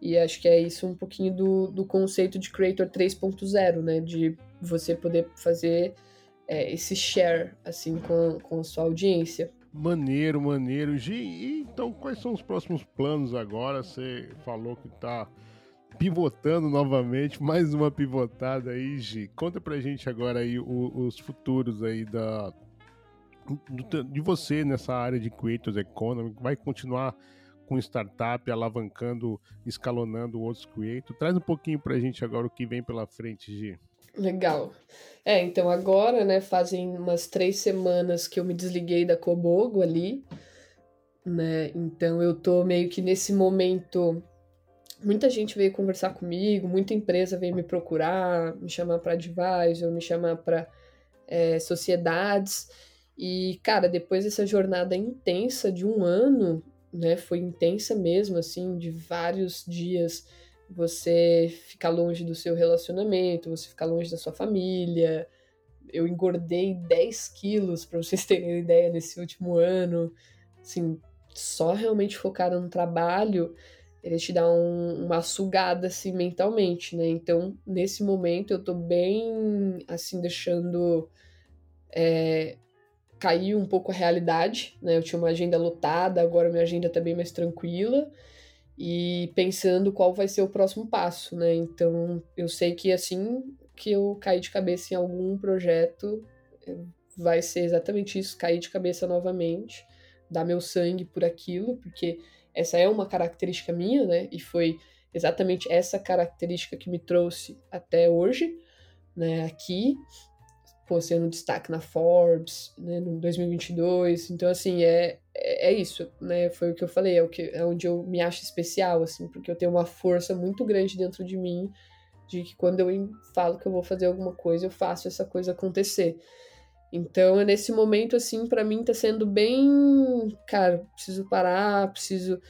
E acho que é isso um pouquinho do, do conceito de Creator 3.0, né? De você poder fazer é, esse share, assim, com, com a sua audiência. Maneiro, maneiro. Gi, então quais são os próximos planos agora? Você falou que tá pivotando novamente, mais uma pivotada aí, Gi. Conta pra gente agora aí os futuros aí da de você nessa área de Creators Economy. Vai continuar com startup, alavancando, escalonando outros creators. Traz um pouquinho pra gente agora o que vem pela frente, Gi. Legal. É, então agora, né, fazem umas três semanas que eu me desliguei da Cobogo ali, né, então eu tô meio que nesse momento, muita gente veio conversar comigo, muita empresa veio me procurar, me chamar para advisor, me chamar para é, sociedades, e, cara, depois dessa jornada intensa de um ano, né, foi intensa mesmo, assim, de vários dias, você ficar longe do seu relacionamento, você ficar longe da sua família. Eu engordei 10 quilos, para vocês terem ideia, nesse último ano. Assim, só realmente focada no trabalho, ele te dá um, uma sugada, assim, mentalmente, né? Então, nesse momento, eu tô bem, assim, deixando é, cair um pouco a realidade, né? Eu tinha uma agenda lotada, agora minha agenda tá bem mais tranquila e pensando qual vai ser o próximo passo, né? Então, eu sei que assim que eu cair de cabeça em algum projeto, é, vai ser exatamente isso, cair de cabeça novamente, dar meu sangue por aquilo, porque essa é uma característica minha, né? E foi exatamente essa característica que me trouxe até hoje, né, aqui pô, sendo destaque na Forbes, né, no 2022. Então, assim, é, é, é, isso, né? Foi o que eu falei, é, o que, é onde eu me acho especial, assim, porque eu tenho uma força muito grande dentro de mim, de que quando eu falo que eu vou fazer alguma coisa, eu faço essa coisa acontecer. Então, é nesse momento, assim, para mim tá sendo bem. Cara, preciso parar, preciso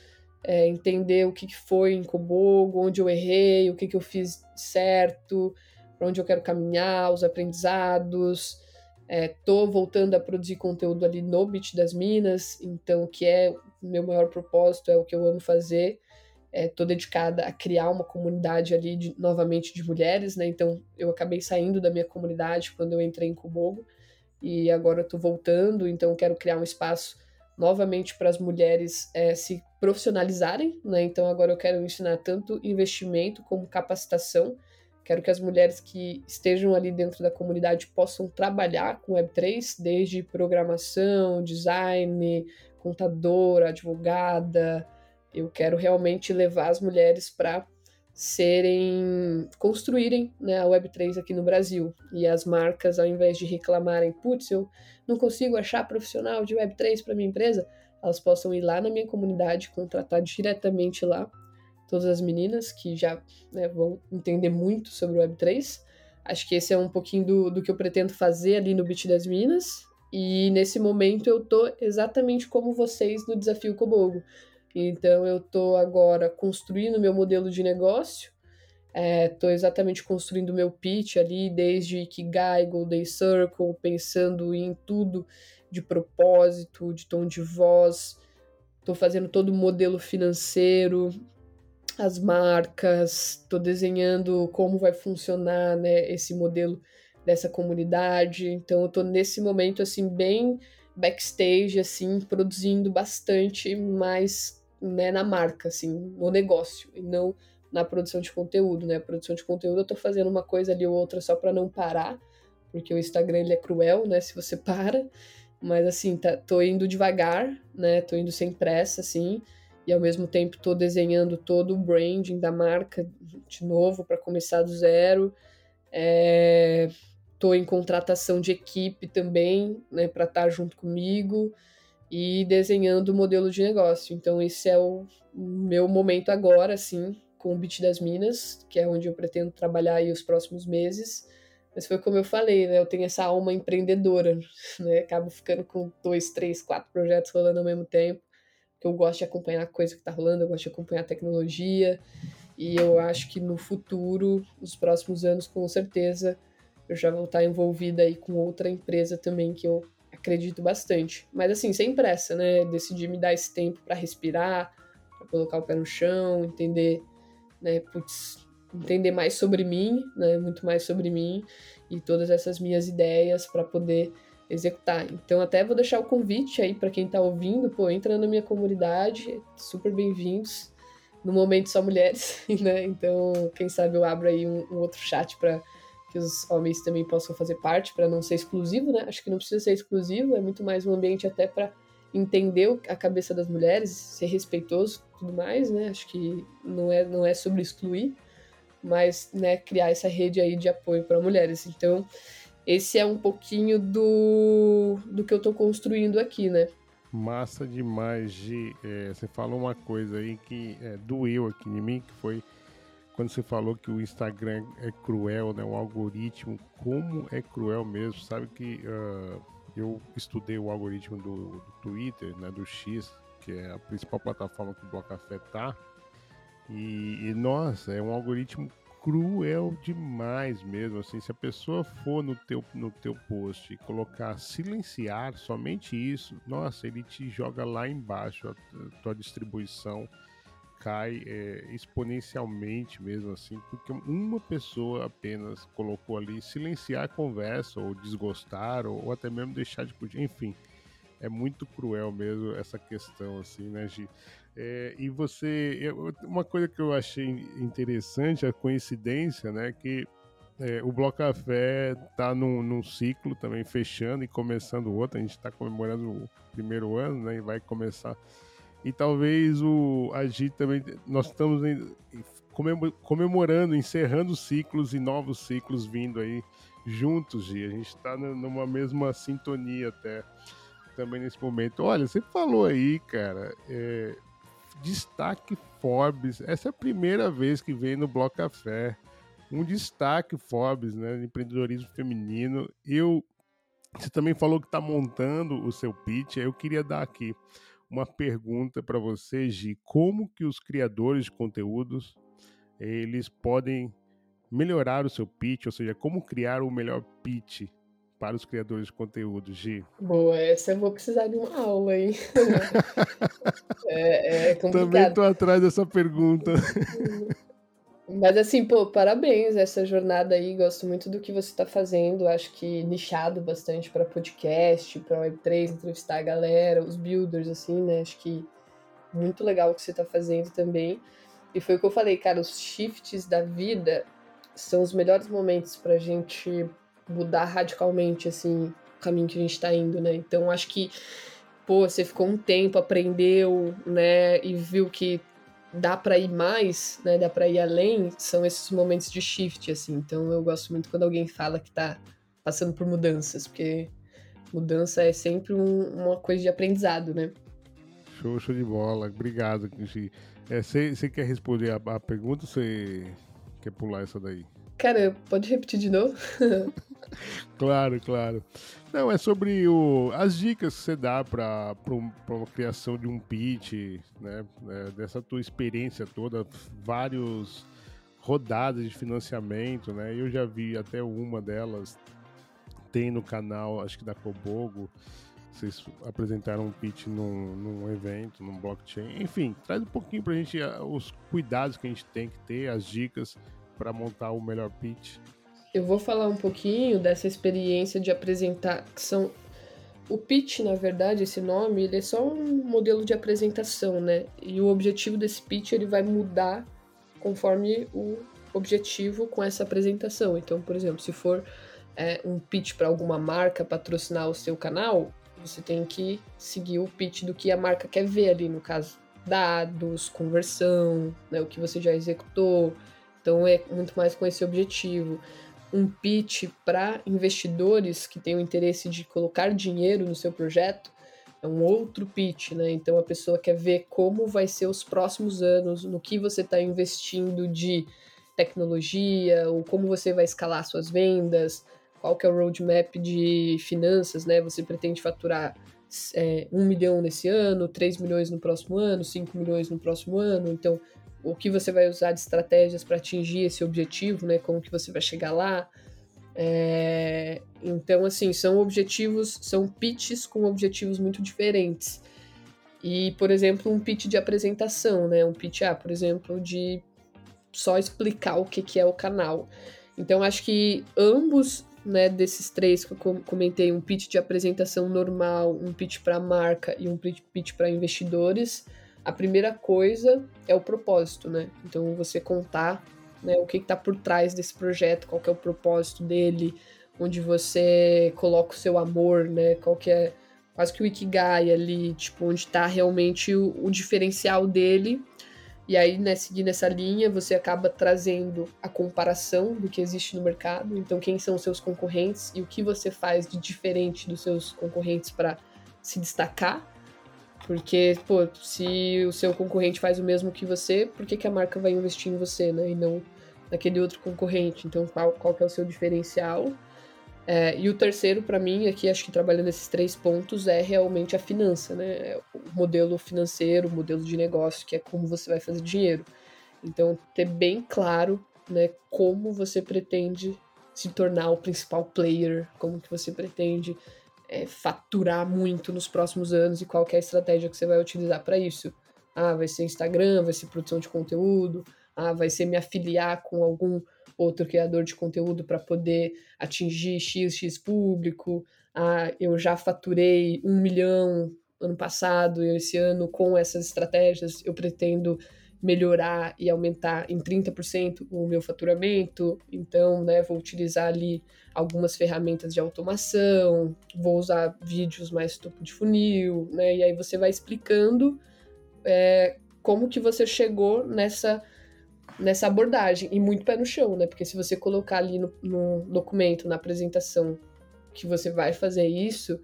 é, entender o que, que foi em Kobogo, onde eu errei, o que, que eu fiz certo para onde eu quero caminhar, os aprendizados. É, voltando a produzir conteúdo ali no Beat das Minas, então o que é meu maior propósito, é o que eu amo fazer. É, dedicada a criar uma comunidade ali de, novamente de mulheres, né? Então eu acabei saindo da minha comunidade quando eu entrei em Cubogo e agora estou voltando, então quero criar um espaço novamente para as mulheres é, se profissionalizarem, né? Então agora eu quero ensinar tanto investimento como capacitação Quero que as mulheres que estejam ali dentro da comunidade possam trabalhar com Web3, desde programação, design, contadora, advogada. Eu quero realmente levar as mulheres para serem construírem né, a Web3 aqui no Brasil. E as marcas, ao invés de reclamarem, putz, eu não consigo achar profissional de Web3 para minha empresa, elas possam ir lá na minha comunidade, contratar diretamente lá todas as meninas que já né, vão entender muito sobre o Web3. Acho que esse é um pouquinho do, do que eu pretendo fazer ali no Beat das Minas. E nesse momento eu tô exatamente como vocês no Desafio Cobogo. Então eu tô agora construindo meu modelo de negócio, estou é, exatamente construindo meu pitch ali, desde Ikigai, Golden Circle, pensando em tudo de propósito, de tom de voz, estou fazendo todo o modelo financeiro, as marcas, estou desenhando como vai funcionar né, esse modelo dessa comunidade. Então eu estou nesse momento assim bem backstage assim, produzindo bastante mais né, na marca, assim, no negócio e não na produção de conteúdo, né? A produção de conteúdo eu estou fazendo uma coisa ali ou outra só para não parar, porque o Instagram ele é cruel, né, se você para. Mas assim, tá, tô indo devagar, né? Tô indo sem pressa assim e ao mesmo tempo estou desenhando todo o branding da marca de novo para começar do zero. Estou é, em contratação de equipe também, né, para estar tá junto comigo e desenhando o modelo de negócio. Então esse é o meu momento agora, assim, com o Beat das Minas, que é onde eu pretendo trabalhar aí os próximos meses. Mas foi como eu falei, né? Eu tenho essa alma empreendedora, né? Acabo ficando com dois, três, quatro projetos rolando ao mesmo tempo eu gosto de acompanhar a coisa que está rolando, eu gosto de acompanhar a tecnologia, e eu acho que no futuro, nos próximos anos, com certeza, eu já vou estar envolvida aí com outra empresa também que eu acredito bastante. Mas assim, sem pressa, né? Decidi me dar esse tempo para respirar, para colocar o pé no chão, entender, né, putz, entender mais sobre mim, né, muito mais sobre mim e todas essas minhas ideias para poder executar. Então, até vou deixar o convite aí para quem está ouvindo, pô, entra na minha comunidade, super bem-vindos. no momento só mulheres, né? Então, quem sabe eu abro aí um, um outro chat para que os homens também possam fazer parte, para não ser exclusivo, né? Acho que não precisa ser exclusivo, é muito mais um ambiente até para entender a cabeça das mulheres, ser respeitoso, tudo mais, né? Acho que não é não é sobre excluir, mas né, criar essa rede aí de apoio para mulheres. Então, esse é um pouquinho do, do que eu estou construindo aqui, né? Massa demais, Gi. É, você falou uma coisa aí que é, doeu aqui em mim, que foi quando você falou que o Instagram é cruel, né? O algoritmo, como é cruel mesmo. Sabe que uh, eu estudei o algoritmo do, do, Twitter, né? Do X, que é a principal plataforma que o Bloco Café tá. E, e, nossa, é um algoritmo cruel demais mesmo, assim, se a pessoa for no teu, no teu post e colocar silenciar, somente isso, nossa, ele te joga lá embaixo, a, tua distribuição cai é, exponencialmente mesmo assim, porque uma pessoa apenas colocou ali silenciar a conversa, ou desgostar, ou, ou até mesmo deixar de curtir, enfim, é muito cruel mesmo essa questão, assim, né, Gi? É, e você, uma coisa que eu achei interessante, a coincidência, né, que é, o Bloco Café está num, num, ciclo também fechando e começando outro. A gente está comemorando o primeiro ano, né, e vai começar. E talvez o Agir também, nós estamos comemorando, encerrando ciclos e novos ciclos vindo aí juntos, Gi. A gente está numa mesma sintonia até também nesse momento. Olha, você falou aí, cara, é, destaque Forbes. Essa é a primeira vez que vem no Bloco Café. Um destaque Forbes, né? Empreendedorismo feminino. Eu. Você também falou que está montando o seu pitch. Eu queria dar aqui uma pergunta para você, Gi. Como que os criadores de conteúdos eles podem melhorar o seu pitch, ou seja, como criar o melhor pitch para os criadores de conteúdo, Gi? Boa, essa eu vou precisar de uma aula, hein? é, é complicado. Também estou atrás dessa pergunta. Mas assim, pô, parabéns essa jornada aí. Gosto muito do que você está fazendo. Acho que nichado bastante para podcast, para Web3, entrevistar a galera, os builders, assim, né? Acho que muito legal o que você está fazendo também. E foi o que eu falei, cara, os shifts da vida são os melhores momentos para a gente mudar radicalmente, assim, o caminho que a gente tá indo, né? Então, acho que, pô, você ficou um tempo, aprendeu, né, e viu que dá para ir mais, né, dá para ir além, são esses momentos de shift, assim. Então, eu gosto muito quando alguém fala que tá passando por mudanças, porque mudança é sempre um, uma coisa de aprendizado, né? Show, show de bola. Obrigado, Você é, quer responder a, a pergunta ou você quer pular essa daí? Cara, pode repetir de novo? claro, claro. Não, é sobre o, as dicas que você dá para a criação de um pitch, né? É, dessa tua experiência toda, vários rodadas de financiamento, né? Eu já vi até uma delas, tem no canal, acho que da Cobogo. Vocês apresentaram um pitch num, num evento, num blockchain. Enfim, traz um pouquinho para a gente os cuidados que a gente tem que ter, as dicas para montar o melhor pitch? Eu vou falar um pouquinho dessa experiência de apresentar, que são o pitch, na verdade, esse nome, ele é só um modelo de apresentação, né? E o objetivo desse pitch ele vai mudar conforme o objetivo com essa apresentação. Então, por exemplo, se for é, um pitch para alguma marca patrocinar o seu canal, você tem que seguir o pitch do que a marca quer ver ali, no caso, dados, conversão, né, o que você já executou, então é muito mais com esse objetivo. Um pitch para investidores que têm o interesse de colocar dinheiro no seu projeto é um outro pitch, né? Então a pessoa quer ver como vai ser os próximos anos, no que você está investindo de tecnologia, ou como você vai escalar suas vendas, qual que é o roadmap de finanças, né? Você pretende faturar é, 1 milhão nesse ano, 3 milhões no próximo ano, 5 milhões no próximo ano. Então, o que você vai usar de estratégias para atingir esse objetivo, né? Como que você vai chegar lá. É... Então, assim, são objetivos, são pitches com objetivos muito diferentes. E, por exemplo, um pitch de apresentação, né? Um pitch, ah, por exemplo, de só explicar o que, que é o canal. Então, acho que ambos né, desses três que eu comentei, um pitch de apresentação normal, um pitch para marca e um pitch para investidores, a primeira coisa é o propósito, né? Então você contar né, o que está por trás desse projeto, qual é o propósito dele, onde você coloca o seu amor, né? Qual que é quase que o Ikigai ali, tipo, onde está realmente o, o, diferencial dele. E aí, né, seguindo essa linha, você acaba trazendo a comparação do que existe no mercado. Então, quem são os seus concorrentes e o que você faz de diferente dos seus concorrentes para se destacar. Porque, pô, se o seu concorrente faz o mesmo que você, por que, que a marca vai investir em você, né? E não naquele outro concorrente. Então, qual, qual que é o seu diferencial? É, e o terceiro, para mim, aqui acho que trabalhando esses três pontos, é realmente a finança, né? É o modelo financeiro, o modelo de negócio, que é como você vai fazer dinheiro. Então, ter bem claro né, como você pretende se tornar o principal player, como que você pretende é, faturar muito nos próximos anos e qual é a estratégia que você vai utilizar para isso. Ah, vai ser Instagram, vai ser produção de conteúdo, ah, vai ser me afiliar com algum outro criador de conteúdo para poder atingir XX público. Ah, eu já faturei um milhão ano passado e esse ano com essas estratégias eu pretendo melhorar e aumentar em 30% o meu faturamento. Então, né, vou utilizar ali algumas ferramentas de automação, vou usar vídeos mais topo de funil, né? E aí você vai explicando é, como que você chegou nessa nessa abordagem e muito pé no chão, né? Porque se você colocar ali no, no documento, na apresentação, que você vai fazer isso,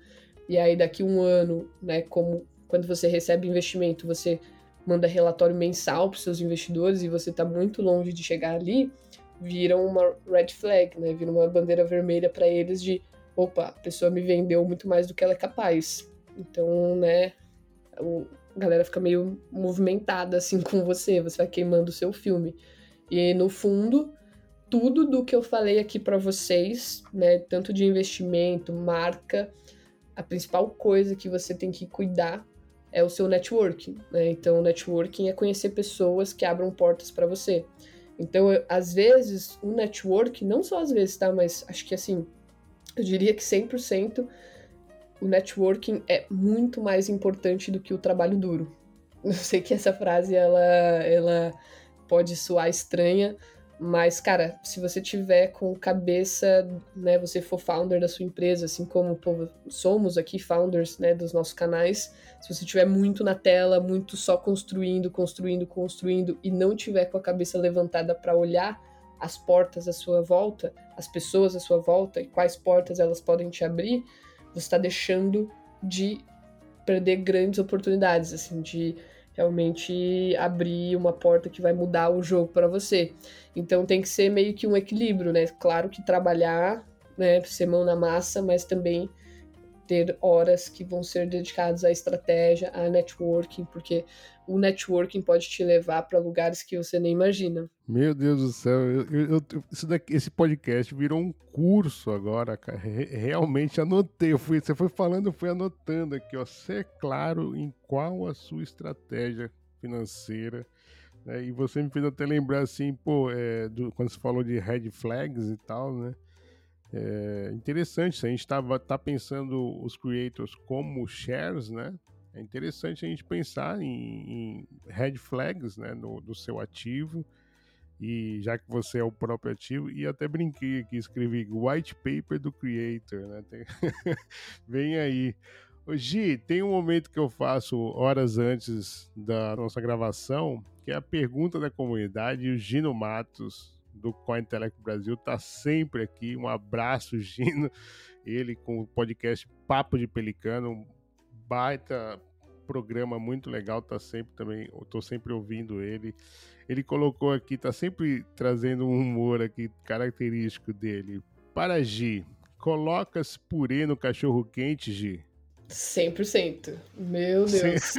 e aí daqui um ano, né, como quando você recebe investimento, você manda relatório mensal para seus investidores e você está muito longe de chegar ali, vira uma red flag, né? Vira uma bandeira vermelha para eles de, opa, a pessoa me vendeu muito mais do que ela é capaz. Então, né, a galera fica meio movimentada assim com você, você vai queimando o seu filme. E no fundo, tudo do que eu falei aqui para vocês, né, tanto de investimento, marca, a principal coisa que você tem que cuidar é o seu networking, né? Então, networking é conhecer pessoas que abram portas para você. Então, às vezes, o network, não só às vezes, tá, mas acho que assim, eu diria que 100% o networking é muito mais importante do que o trabalho duro. Eu sei que essa frase ela, ela pode soar estranha, mas cara, se você tiver com cabeça, né, você for founder da sua empresa, assim como pô, somos aqui founders, né, dos nossos canais, se você tiver muito na tela, muito só construindo, construindo, construindo e não tiver com a cabeça levantada para olhar as portas à sua volta, as pessoas à sua volta e quais portas elas podem te abrir, você está deixando de perder grandes oportunidades, assim, de realmente abrir uma porta que vai mudar o jogo para você. Então tem que ser meio que um equilíbrio, né? Claro que trabalhar, né, ser mão na massa, mas também ter horas que vão ser dedicadas à estratégia, a networking, porque o networking pode te levar para lugares que você nem imagina. Meu Deus do céu, eu, eu, eu, daqui, esse podcast virou um curso agora, cara. Realmente anotei, fui, você foi falando, eu fui anotando aqui, ó. Ser claro em qual a sua estratégia financeira. Né? E você me fez até lembrar assim, pô, é, do, quando você falou de red flags e tal, né? É interessante, a gente estava tá pensando os creators como shares, né? É interessante a gente pensar em, em red flags né, no, no, seu ativo, e já que você é o próprio ativo, e até brinquei aqui, escrevi white paper do creator, né? Tem... Vem aí. Ô, Gi, tem um momento que eu faço horas antes da nossa gravação, que é a pergunta da comunidade, e o Gino Matos, do Cointeleco Brasil, tá sempre aqui. Um abraço, Gino. Ele com o podcast Papo de Pelicano, baita programa muito legal, tá sempre também, eu tô sempre ouvindo ele. Ele colocou aqui, tá sempre trazendo um humor aqui característico dele. Para Gi, colocas purê no cachorro quente, Gi? 100%. Meu Deus.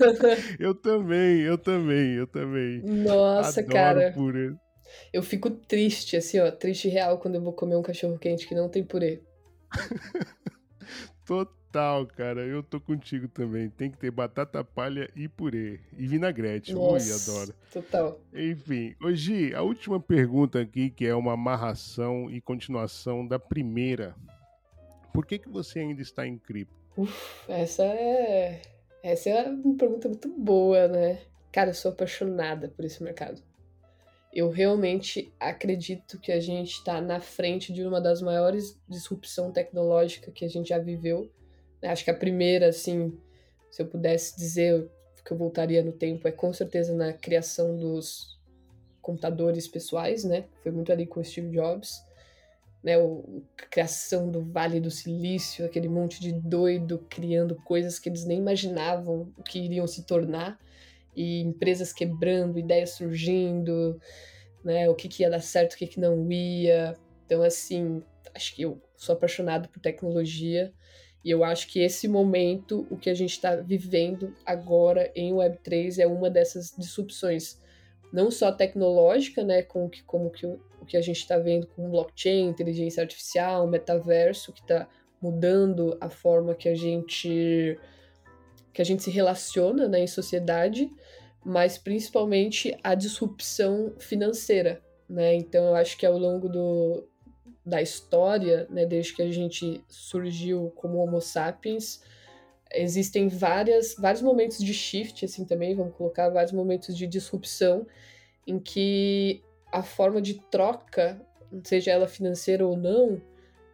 eu também, eu também, eu também. Nossa, Adoro cara. Purê. Eu fico triste, assim, ó, triste real quando eu vou comer um cachorro quente que não tem purê. Total, cara. Eu tô contigo também. Tem que ter batata palha e purê. E vinagrete. Nossa, Ui, adoro. Total. Enfim. Hoje, a última pergunta aqui, que é uma amarração e continuação da primeira. Por que, que você ainda está em cripto? Uf, essa é Essa é uma pergunta muito boa, né? Cara, eu sou apaixonada por esse mercado. Eu realmente acredito que a gente está na frente de uma das maiores disrupção tecnológica que a gente já viveu. Acho que a primeira, assim, se eu pudesse dizer que eu voltaria no tempo, é com certeza na criação dos computadores pessoais, né? Foi muito ali com o Steve Jobs né, o, a criação do Vale do Silício, aquele monte de doido criando coisas que eles nem imaginavam que iriam se tornar, e empresas quebrando, ideias surgindo, né, o que, que ia dar certo, o que, que não ia. Então, assim, acho que eu sou apaixonado por tecnologia, e eu acho que esse momento, o que a gente está vivendo agora em Web3 é uma dessas disrupções não só tecnológica, né, com que, como que o, que a gente está vendo com blockchain, inteligência artificial, metaverso, que está mudando a forma que a gente que a gente se relaciona né, em sociedade, mas principalmente a disrupção financeira. Né? Então, eu acho que ao longo do, da história, né, desde que a gente surgiu como Homo sapiens, existem várias, vários momentos de shift, assim também, vamos colocar vários momentos de disrupção, em que a forma de troca, seja ela financeira ou não,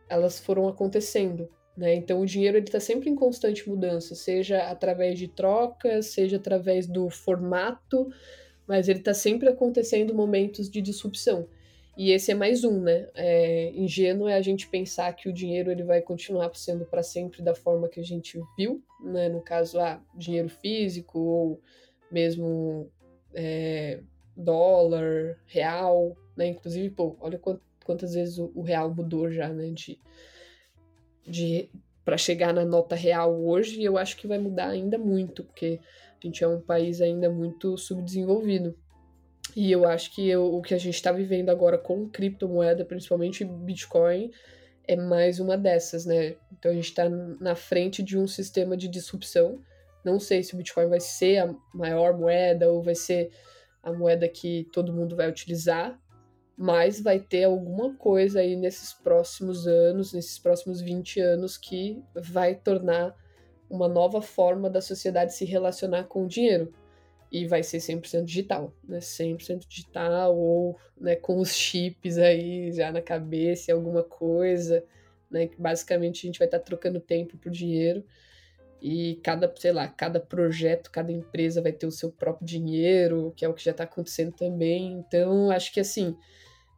elas foram acontecendo. Né? Então o dinheiro está sempre em constante mudança, seja através de trocas, seja através do formato, mas ele está sempre acontecendo momentos de disrupção. E esse é mais um, né? É, ingênuo é a gente pensar que o dinheiro ele vai continuar sendo para sempre da forma que a gente viu, né? No caso, ah, dinheiro físico ou mesmo é, dólar, real, né? Inclusive, pô, olha quantas vezes o, real mudou já, né? De, de para chegar na nota real hoje, eu acho que vai mudar ainda muito, porque a gente é um país ainda muito subdesenvolvido. E eu acho que eu, o que a gente está vivendo agora com criptomoeda, principalmente Bitcoin, é mais uma dessas, né? Então a gente está na frente de um sistema de disrupção. Não sei se o Bitcoin vai ser a maior moeda ou vai ser a moeda que todo mundo vai utilizar, mas vai ter alguma coisa aí nesses próximos anos, nesses próximos 20 anos, que vai tornar uma nova forma da sociedade se relacionar com o dinheiro e vai ser 100% digital, né? 100% digital ou né, com os chips aí já na cabeça, alguma coisa, né? Basicamente a gente vai estar tá trocando tempo por dinheiro e cada, sei lá, cada projeto, cada empresa vai ter o seu próprio dinheiro, que é o que já está acontecendo também. Então, acho que assim,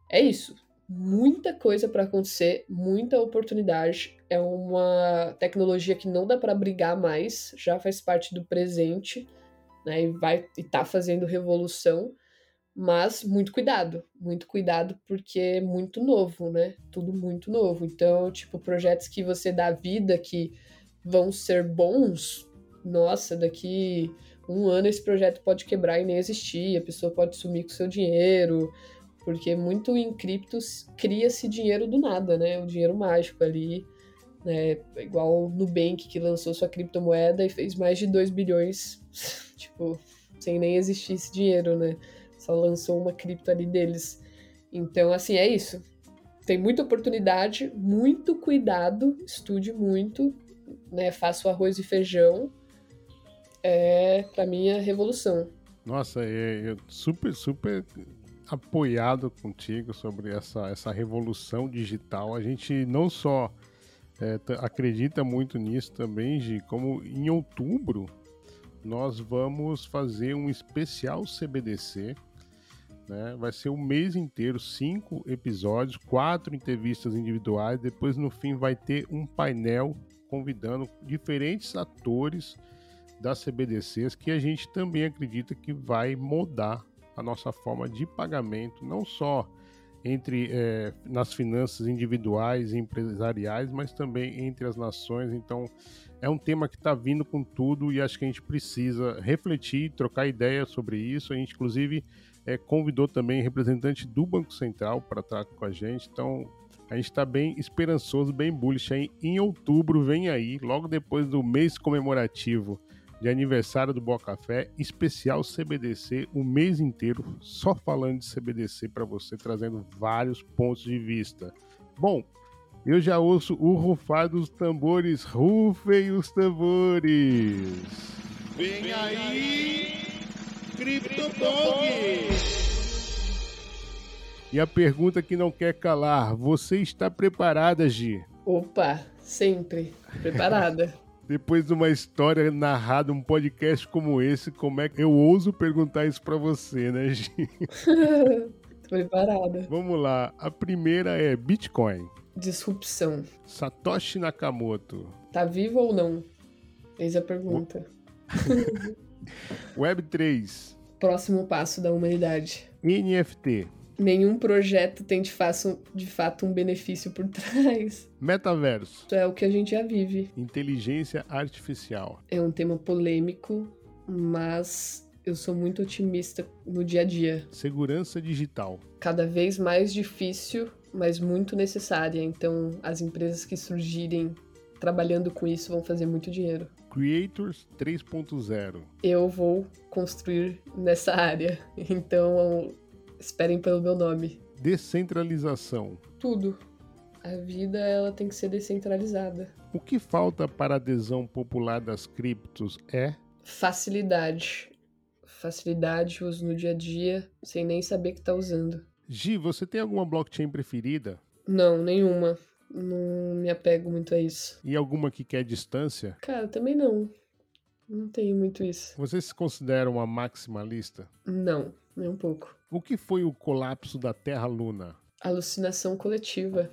é isso. Muita coisa para acontecer, muita oportunidade. É uma tecnologia que não dá para brigar mais, já faz parte do presente né? E vai e tá fazendo revolução, mas muito cuidado, muito cuidado porque é muito novo, né? Tudo muito novo. Então, tipo, projetos que você dá vida que vão ser bons, nossa, daqui um ano esse projeto pode quebrar e nem existir, a pessoa pode sumir com seu dinheiro, porque muito em criptos cria-se dinheiro do nada, né? O dinheiro mágico ali, né? Igual o Nubank que lançou sua criptomoeda e fez mais de 2 bilhões tipo, sem nem existir esse dinheiro, né? Só lançou uma cripto ali deles. Então, assim, é isso. Tem muita oportunidade, muito cuidado, estude muito, né? Faça o arroz e feijão. É, para mim, a revolução. Nossa, é, é super, super apoiado contigo sobre essa, essa revolução digital. A gente não só é, acredita muito nisso também, Gi, como em outubro nós vamos fazer um especial CBDC. Né? Vai ser o mês inteiro, cinco episódios, quatro entrevistas individuais. Depois, no fim, vai ter um painel convidando diferentes atores das CBDCs que a gente também acredita que vai mudar a nossa forma de pagamento, não só entre é, nas finanças individuais e empresariais, mas também entre as nações. Então, é um tema que está vindo com tudo e acho que a gente precisa refletir, trocar ideia sobre isso. A gente, inclusive, é, convidou também representante do Banco Central para estar com a gente. Então, a gente está bem esperançoso, bem bullish. Em outubro, vem aí, logo depois do mês comemorativo de aniversário do Boa Café, especial CBDC, o mês inteiro só falando de CBDC para você, trazendo vários pontos de vista. Bom, eu já ouço o rufar dos tambores, rufem os tambores! Vem aí, CryptoTalk! E a pergunta que não quer calar: você está preparada, Gi? Opa, sempre preparada. Depois de uma história narrada, um podcast como esse, como é que eu ouso perguntar isso para você, né, Gi? Tô preparada. Vamos lá. A primeira é Bitcoin. Disrupção. Satoshi Nakamoto. Tá vivo ou não? Eis a pergunta. Web 3. Próximo passo da humanidade. NFT. Nenhum projeto tem de, faço, de fato um benefício por trás. Metaverso. É o que a gente já vive. Inteligência artificial. É um tema polêmico, mas eu sou muito otimista no dia a dia. Segurança digital. Cada vez mais difícil, mas muito necessária. Então, as empresas que surgirem trabalhando com isso vão fazer muito dinheiro. Creators 3.0. Eu vou construir nessa área. Então, esperem pelo meu nome. Descentralização. Tudo. A vida ela tem que ser descentralizada. O que falta para a adesão popular das criptos é Facilidade. Facilidade, uso no dia a dia, sem nem saber que tá usando. Gi, você tem alguma blockchain preferida? Não, nenhuma. Não me apego muito a isso. E alguma que quer distância? Cara, também não. Não tenho muito isso. Você se considera uma maximalista? Não, nem um pouco. O que foi o colapso da Terra-Luna? Alucinação coletiva.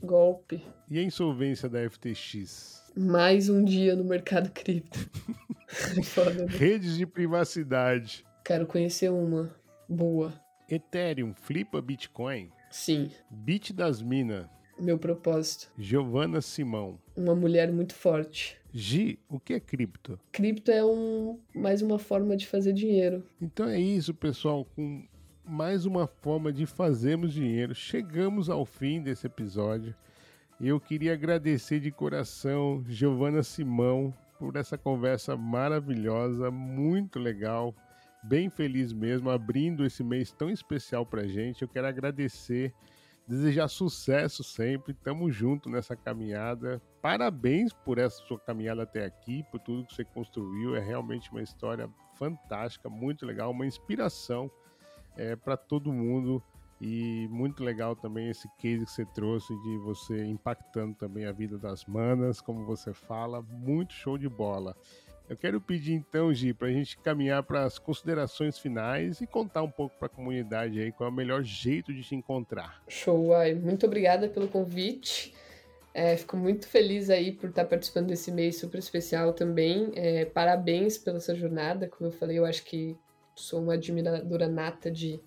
Golpe. E a insolvência da FTX? Mais um dia no mercado cripto. Foda, né? Redes de privacidade. Quero conhecer uma. Boa. Ethereum flipa Bitcoin? Sim, Bit das Minas. meu propósito. Giovana Simão. Uma mulher muito forte. Gi, o que é cripto? Cripto é um, mais uma forma de fazer dinheiro. Então é isso, pessoal. Com mais uma forma de fazermos dinheiro, chegamos ao fim desse episódio. Eu queria agradecer de coração Giovana Simão por essa conversa maravilhosa, muito legal, bem feliz mesmo, abrindo esse mês tão especial pra gente. Eu quero agradecer, desejar sucesso sempre. Tamo junto nessa caminhada. Parabéns por essa sua caminhada até aqui, por tudo que você construiu. É realmente uma história fantástica, muito legal, uma inspiração é, para todo mundo. E muito legal também esse case que você trouxe de você impactando também a vida das manas, como você fala, muito show de bola. Eu quero pedir então, Gi, para a gente caminhar para as considerações finais e contar um pouco para a comunidade aí qual é o melhor jeito de te encontrar. Show, ai. Muito obrigada pelo convite. É, fico muito feliz aí por estar participando desse mês super especial também. É, parabéns pela sua jornada. Como eu falei, eu acho que sou uma admiradora nata de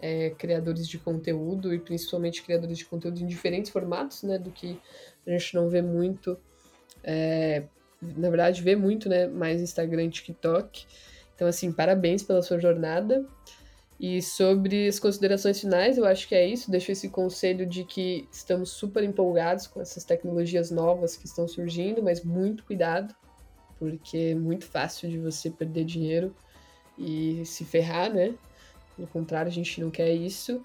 é, criadores de conteúdo e principalmente criadores de conteúdo em diferentes formatos, né? Do que a gente não vê muito. é, na verdade, vê muito, né? Mais Instagram TikTok. Então, assim, parabéns pela sua jornada. E sobre as considerações finais, eu acho que é isso. Deixo esse conselho de que estamos super empolgados com essas tecnologias novas que estão surgindo, mas muito cuidado, porque é muito fácil de você perder dinheiro e se ferrar, né? Pelo contrário, a gente não quer isso.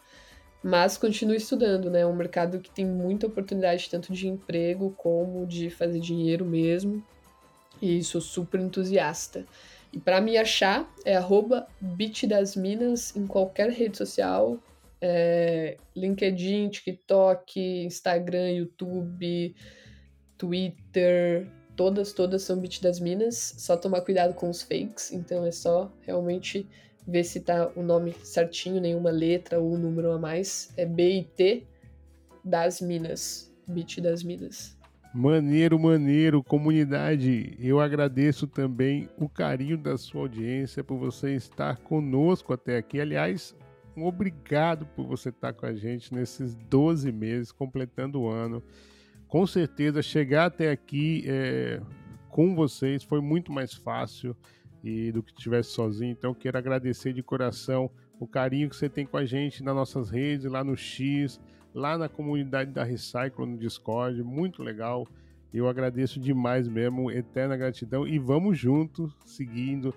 Mas continue estudando, né? É um mercado que tem muita oportunidade, tanto de emprego como de fazer dinheiro mesmo. E sou super entusiasta. E para me achar é arroba bitdasminas em qualquer rede social. é, LinkedIn, TikTok, Instagram, YouTube, Twitter. Todas, todas são Bit das Minas. Só tomar cuidado com os fakes. Então é só realmente ver se tá o nome certinho, nenhuma letra ou um número a mais. É BIT das Minas. Bit das Minas. Maneiro, maneiro, comunidade. Eu agradeço também o carinho da sua audiência por você estar conosco até aqui. Aliás, obrigado por você estar com a gente nesses 12 meses, completando o ano. Com certeza, chegar até aqui é, com vocês foi muito mais fácil e do que estivesse sozinho. Então, quero agradecer de coração o carinho que você tem com a gente nas nossas redes, lá no X, lá na comunidade da Recycle no Discord, muito legal. Eu agradeço demais mesmo, eterna gratidão e vamos juntos, seguindo.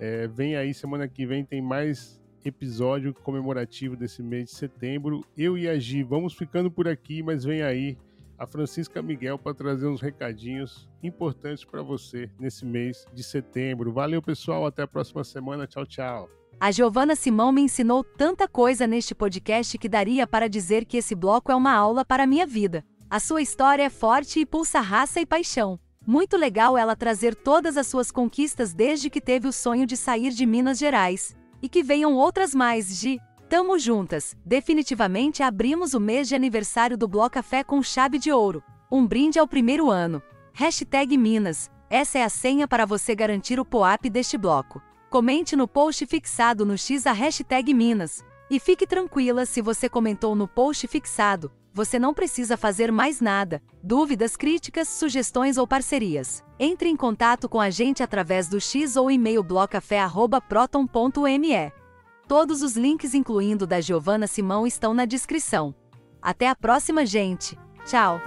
É, vem aí, semana que vem tem mais episódio comemorativo desse mês de setembro. Eu e a Gi vamos ficando por aqui, mas vem aí a Francisca Miguel para trazer uns recadinhos importantes para você nesse mês de setembro. Valeu, pessoal. Até a próxima semana. Tchau, tchau. A Giovana Simão me ensinou tanta coisa neste podcast que daria para dizer que esse bloco é uma aula para a minha vida. A sua história é forte e pulsa raça e paixão. Muito legal ela trazer todas as suas conquistas desde que teve o sonho de sair de Minas Gerais. E que venham outras mais, de Tamo juntas! Definitivamente abrimos o mês de aniversário do Bloco Café com chave de ouro. Um brinde ao primeiro ano. Hashtag Minas. Essa é a senha para você garantir o POAP deste bloco. Comente no post fixado no X a hashtag Minas. E fique tranquila se você comentou no post fixado, você não precisa fazer mais nada. Dúvidas, críticas, sugestões ou parcerias. Entre em contato com a gente através do X ou e-mail blocafé.proton.me. Todos os links, incluindo da Giovana Simão, estão na descrição. Até a próxima, gente. Tchau!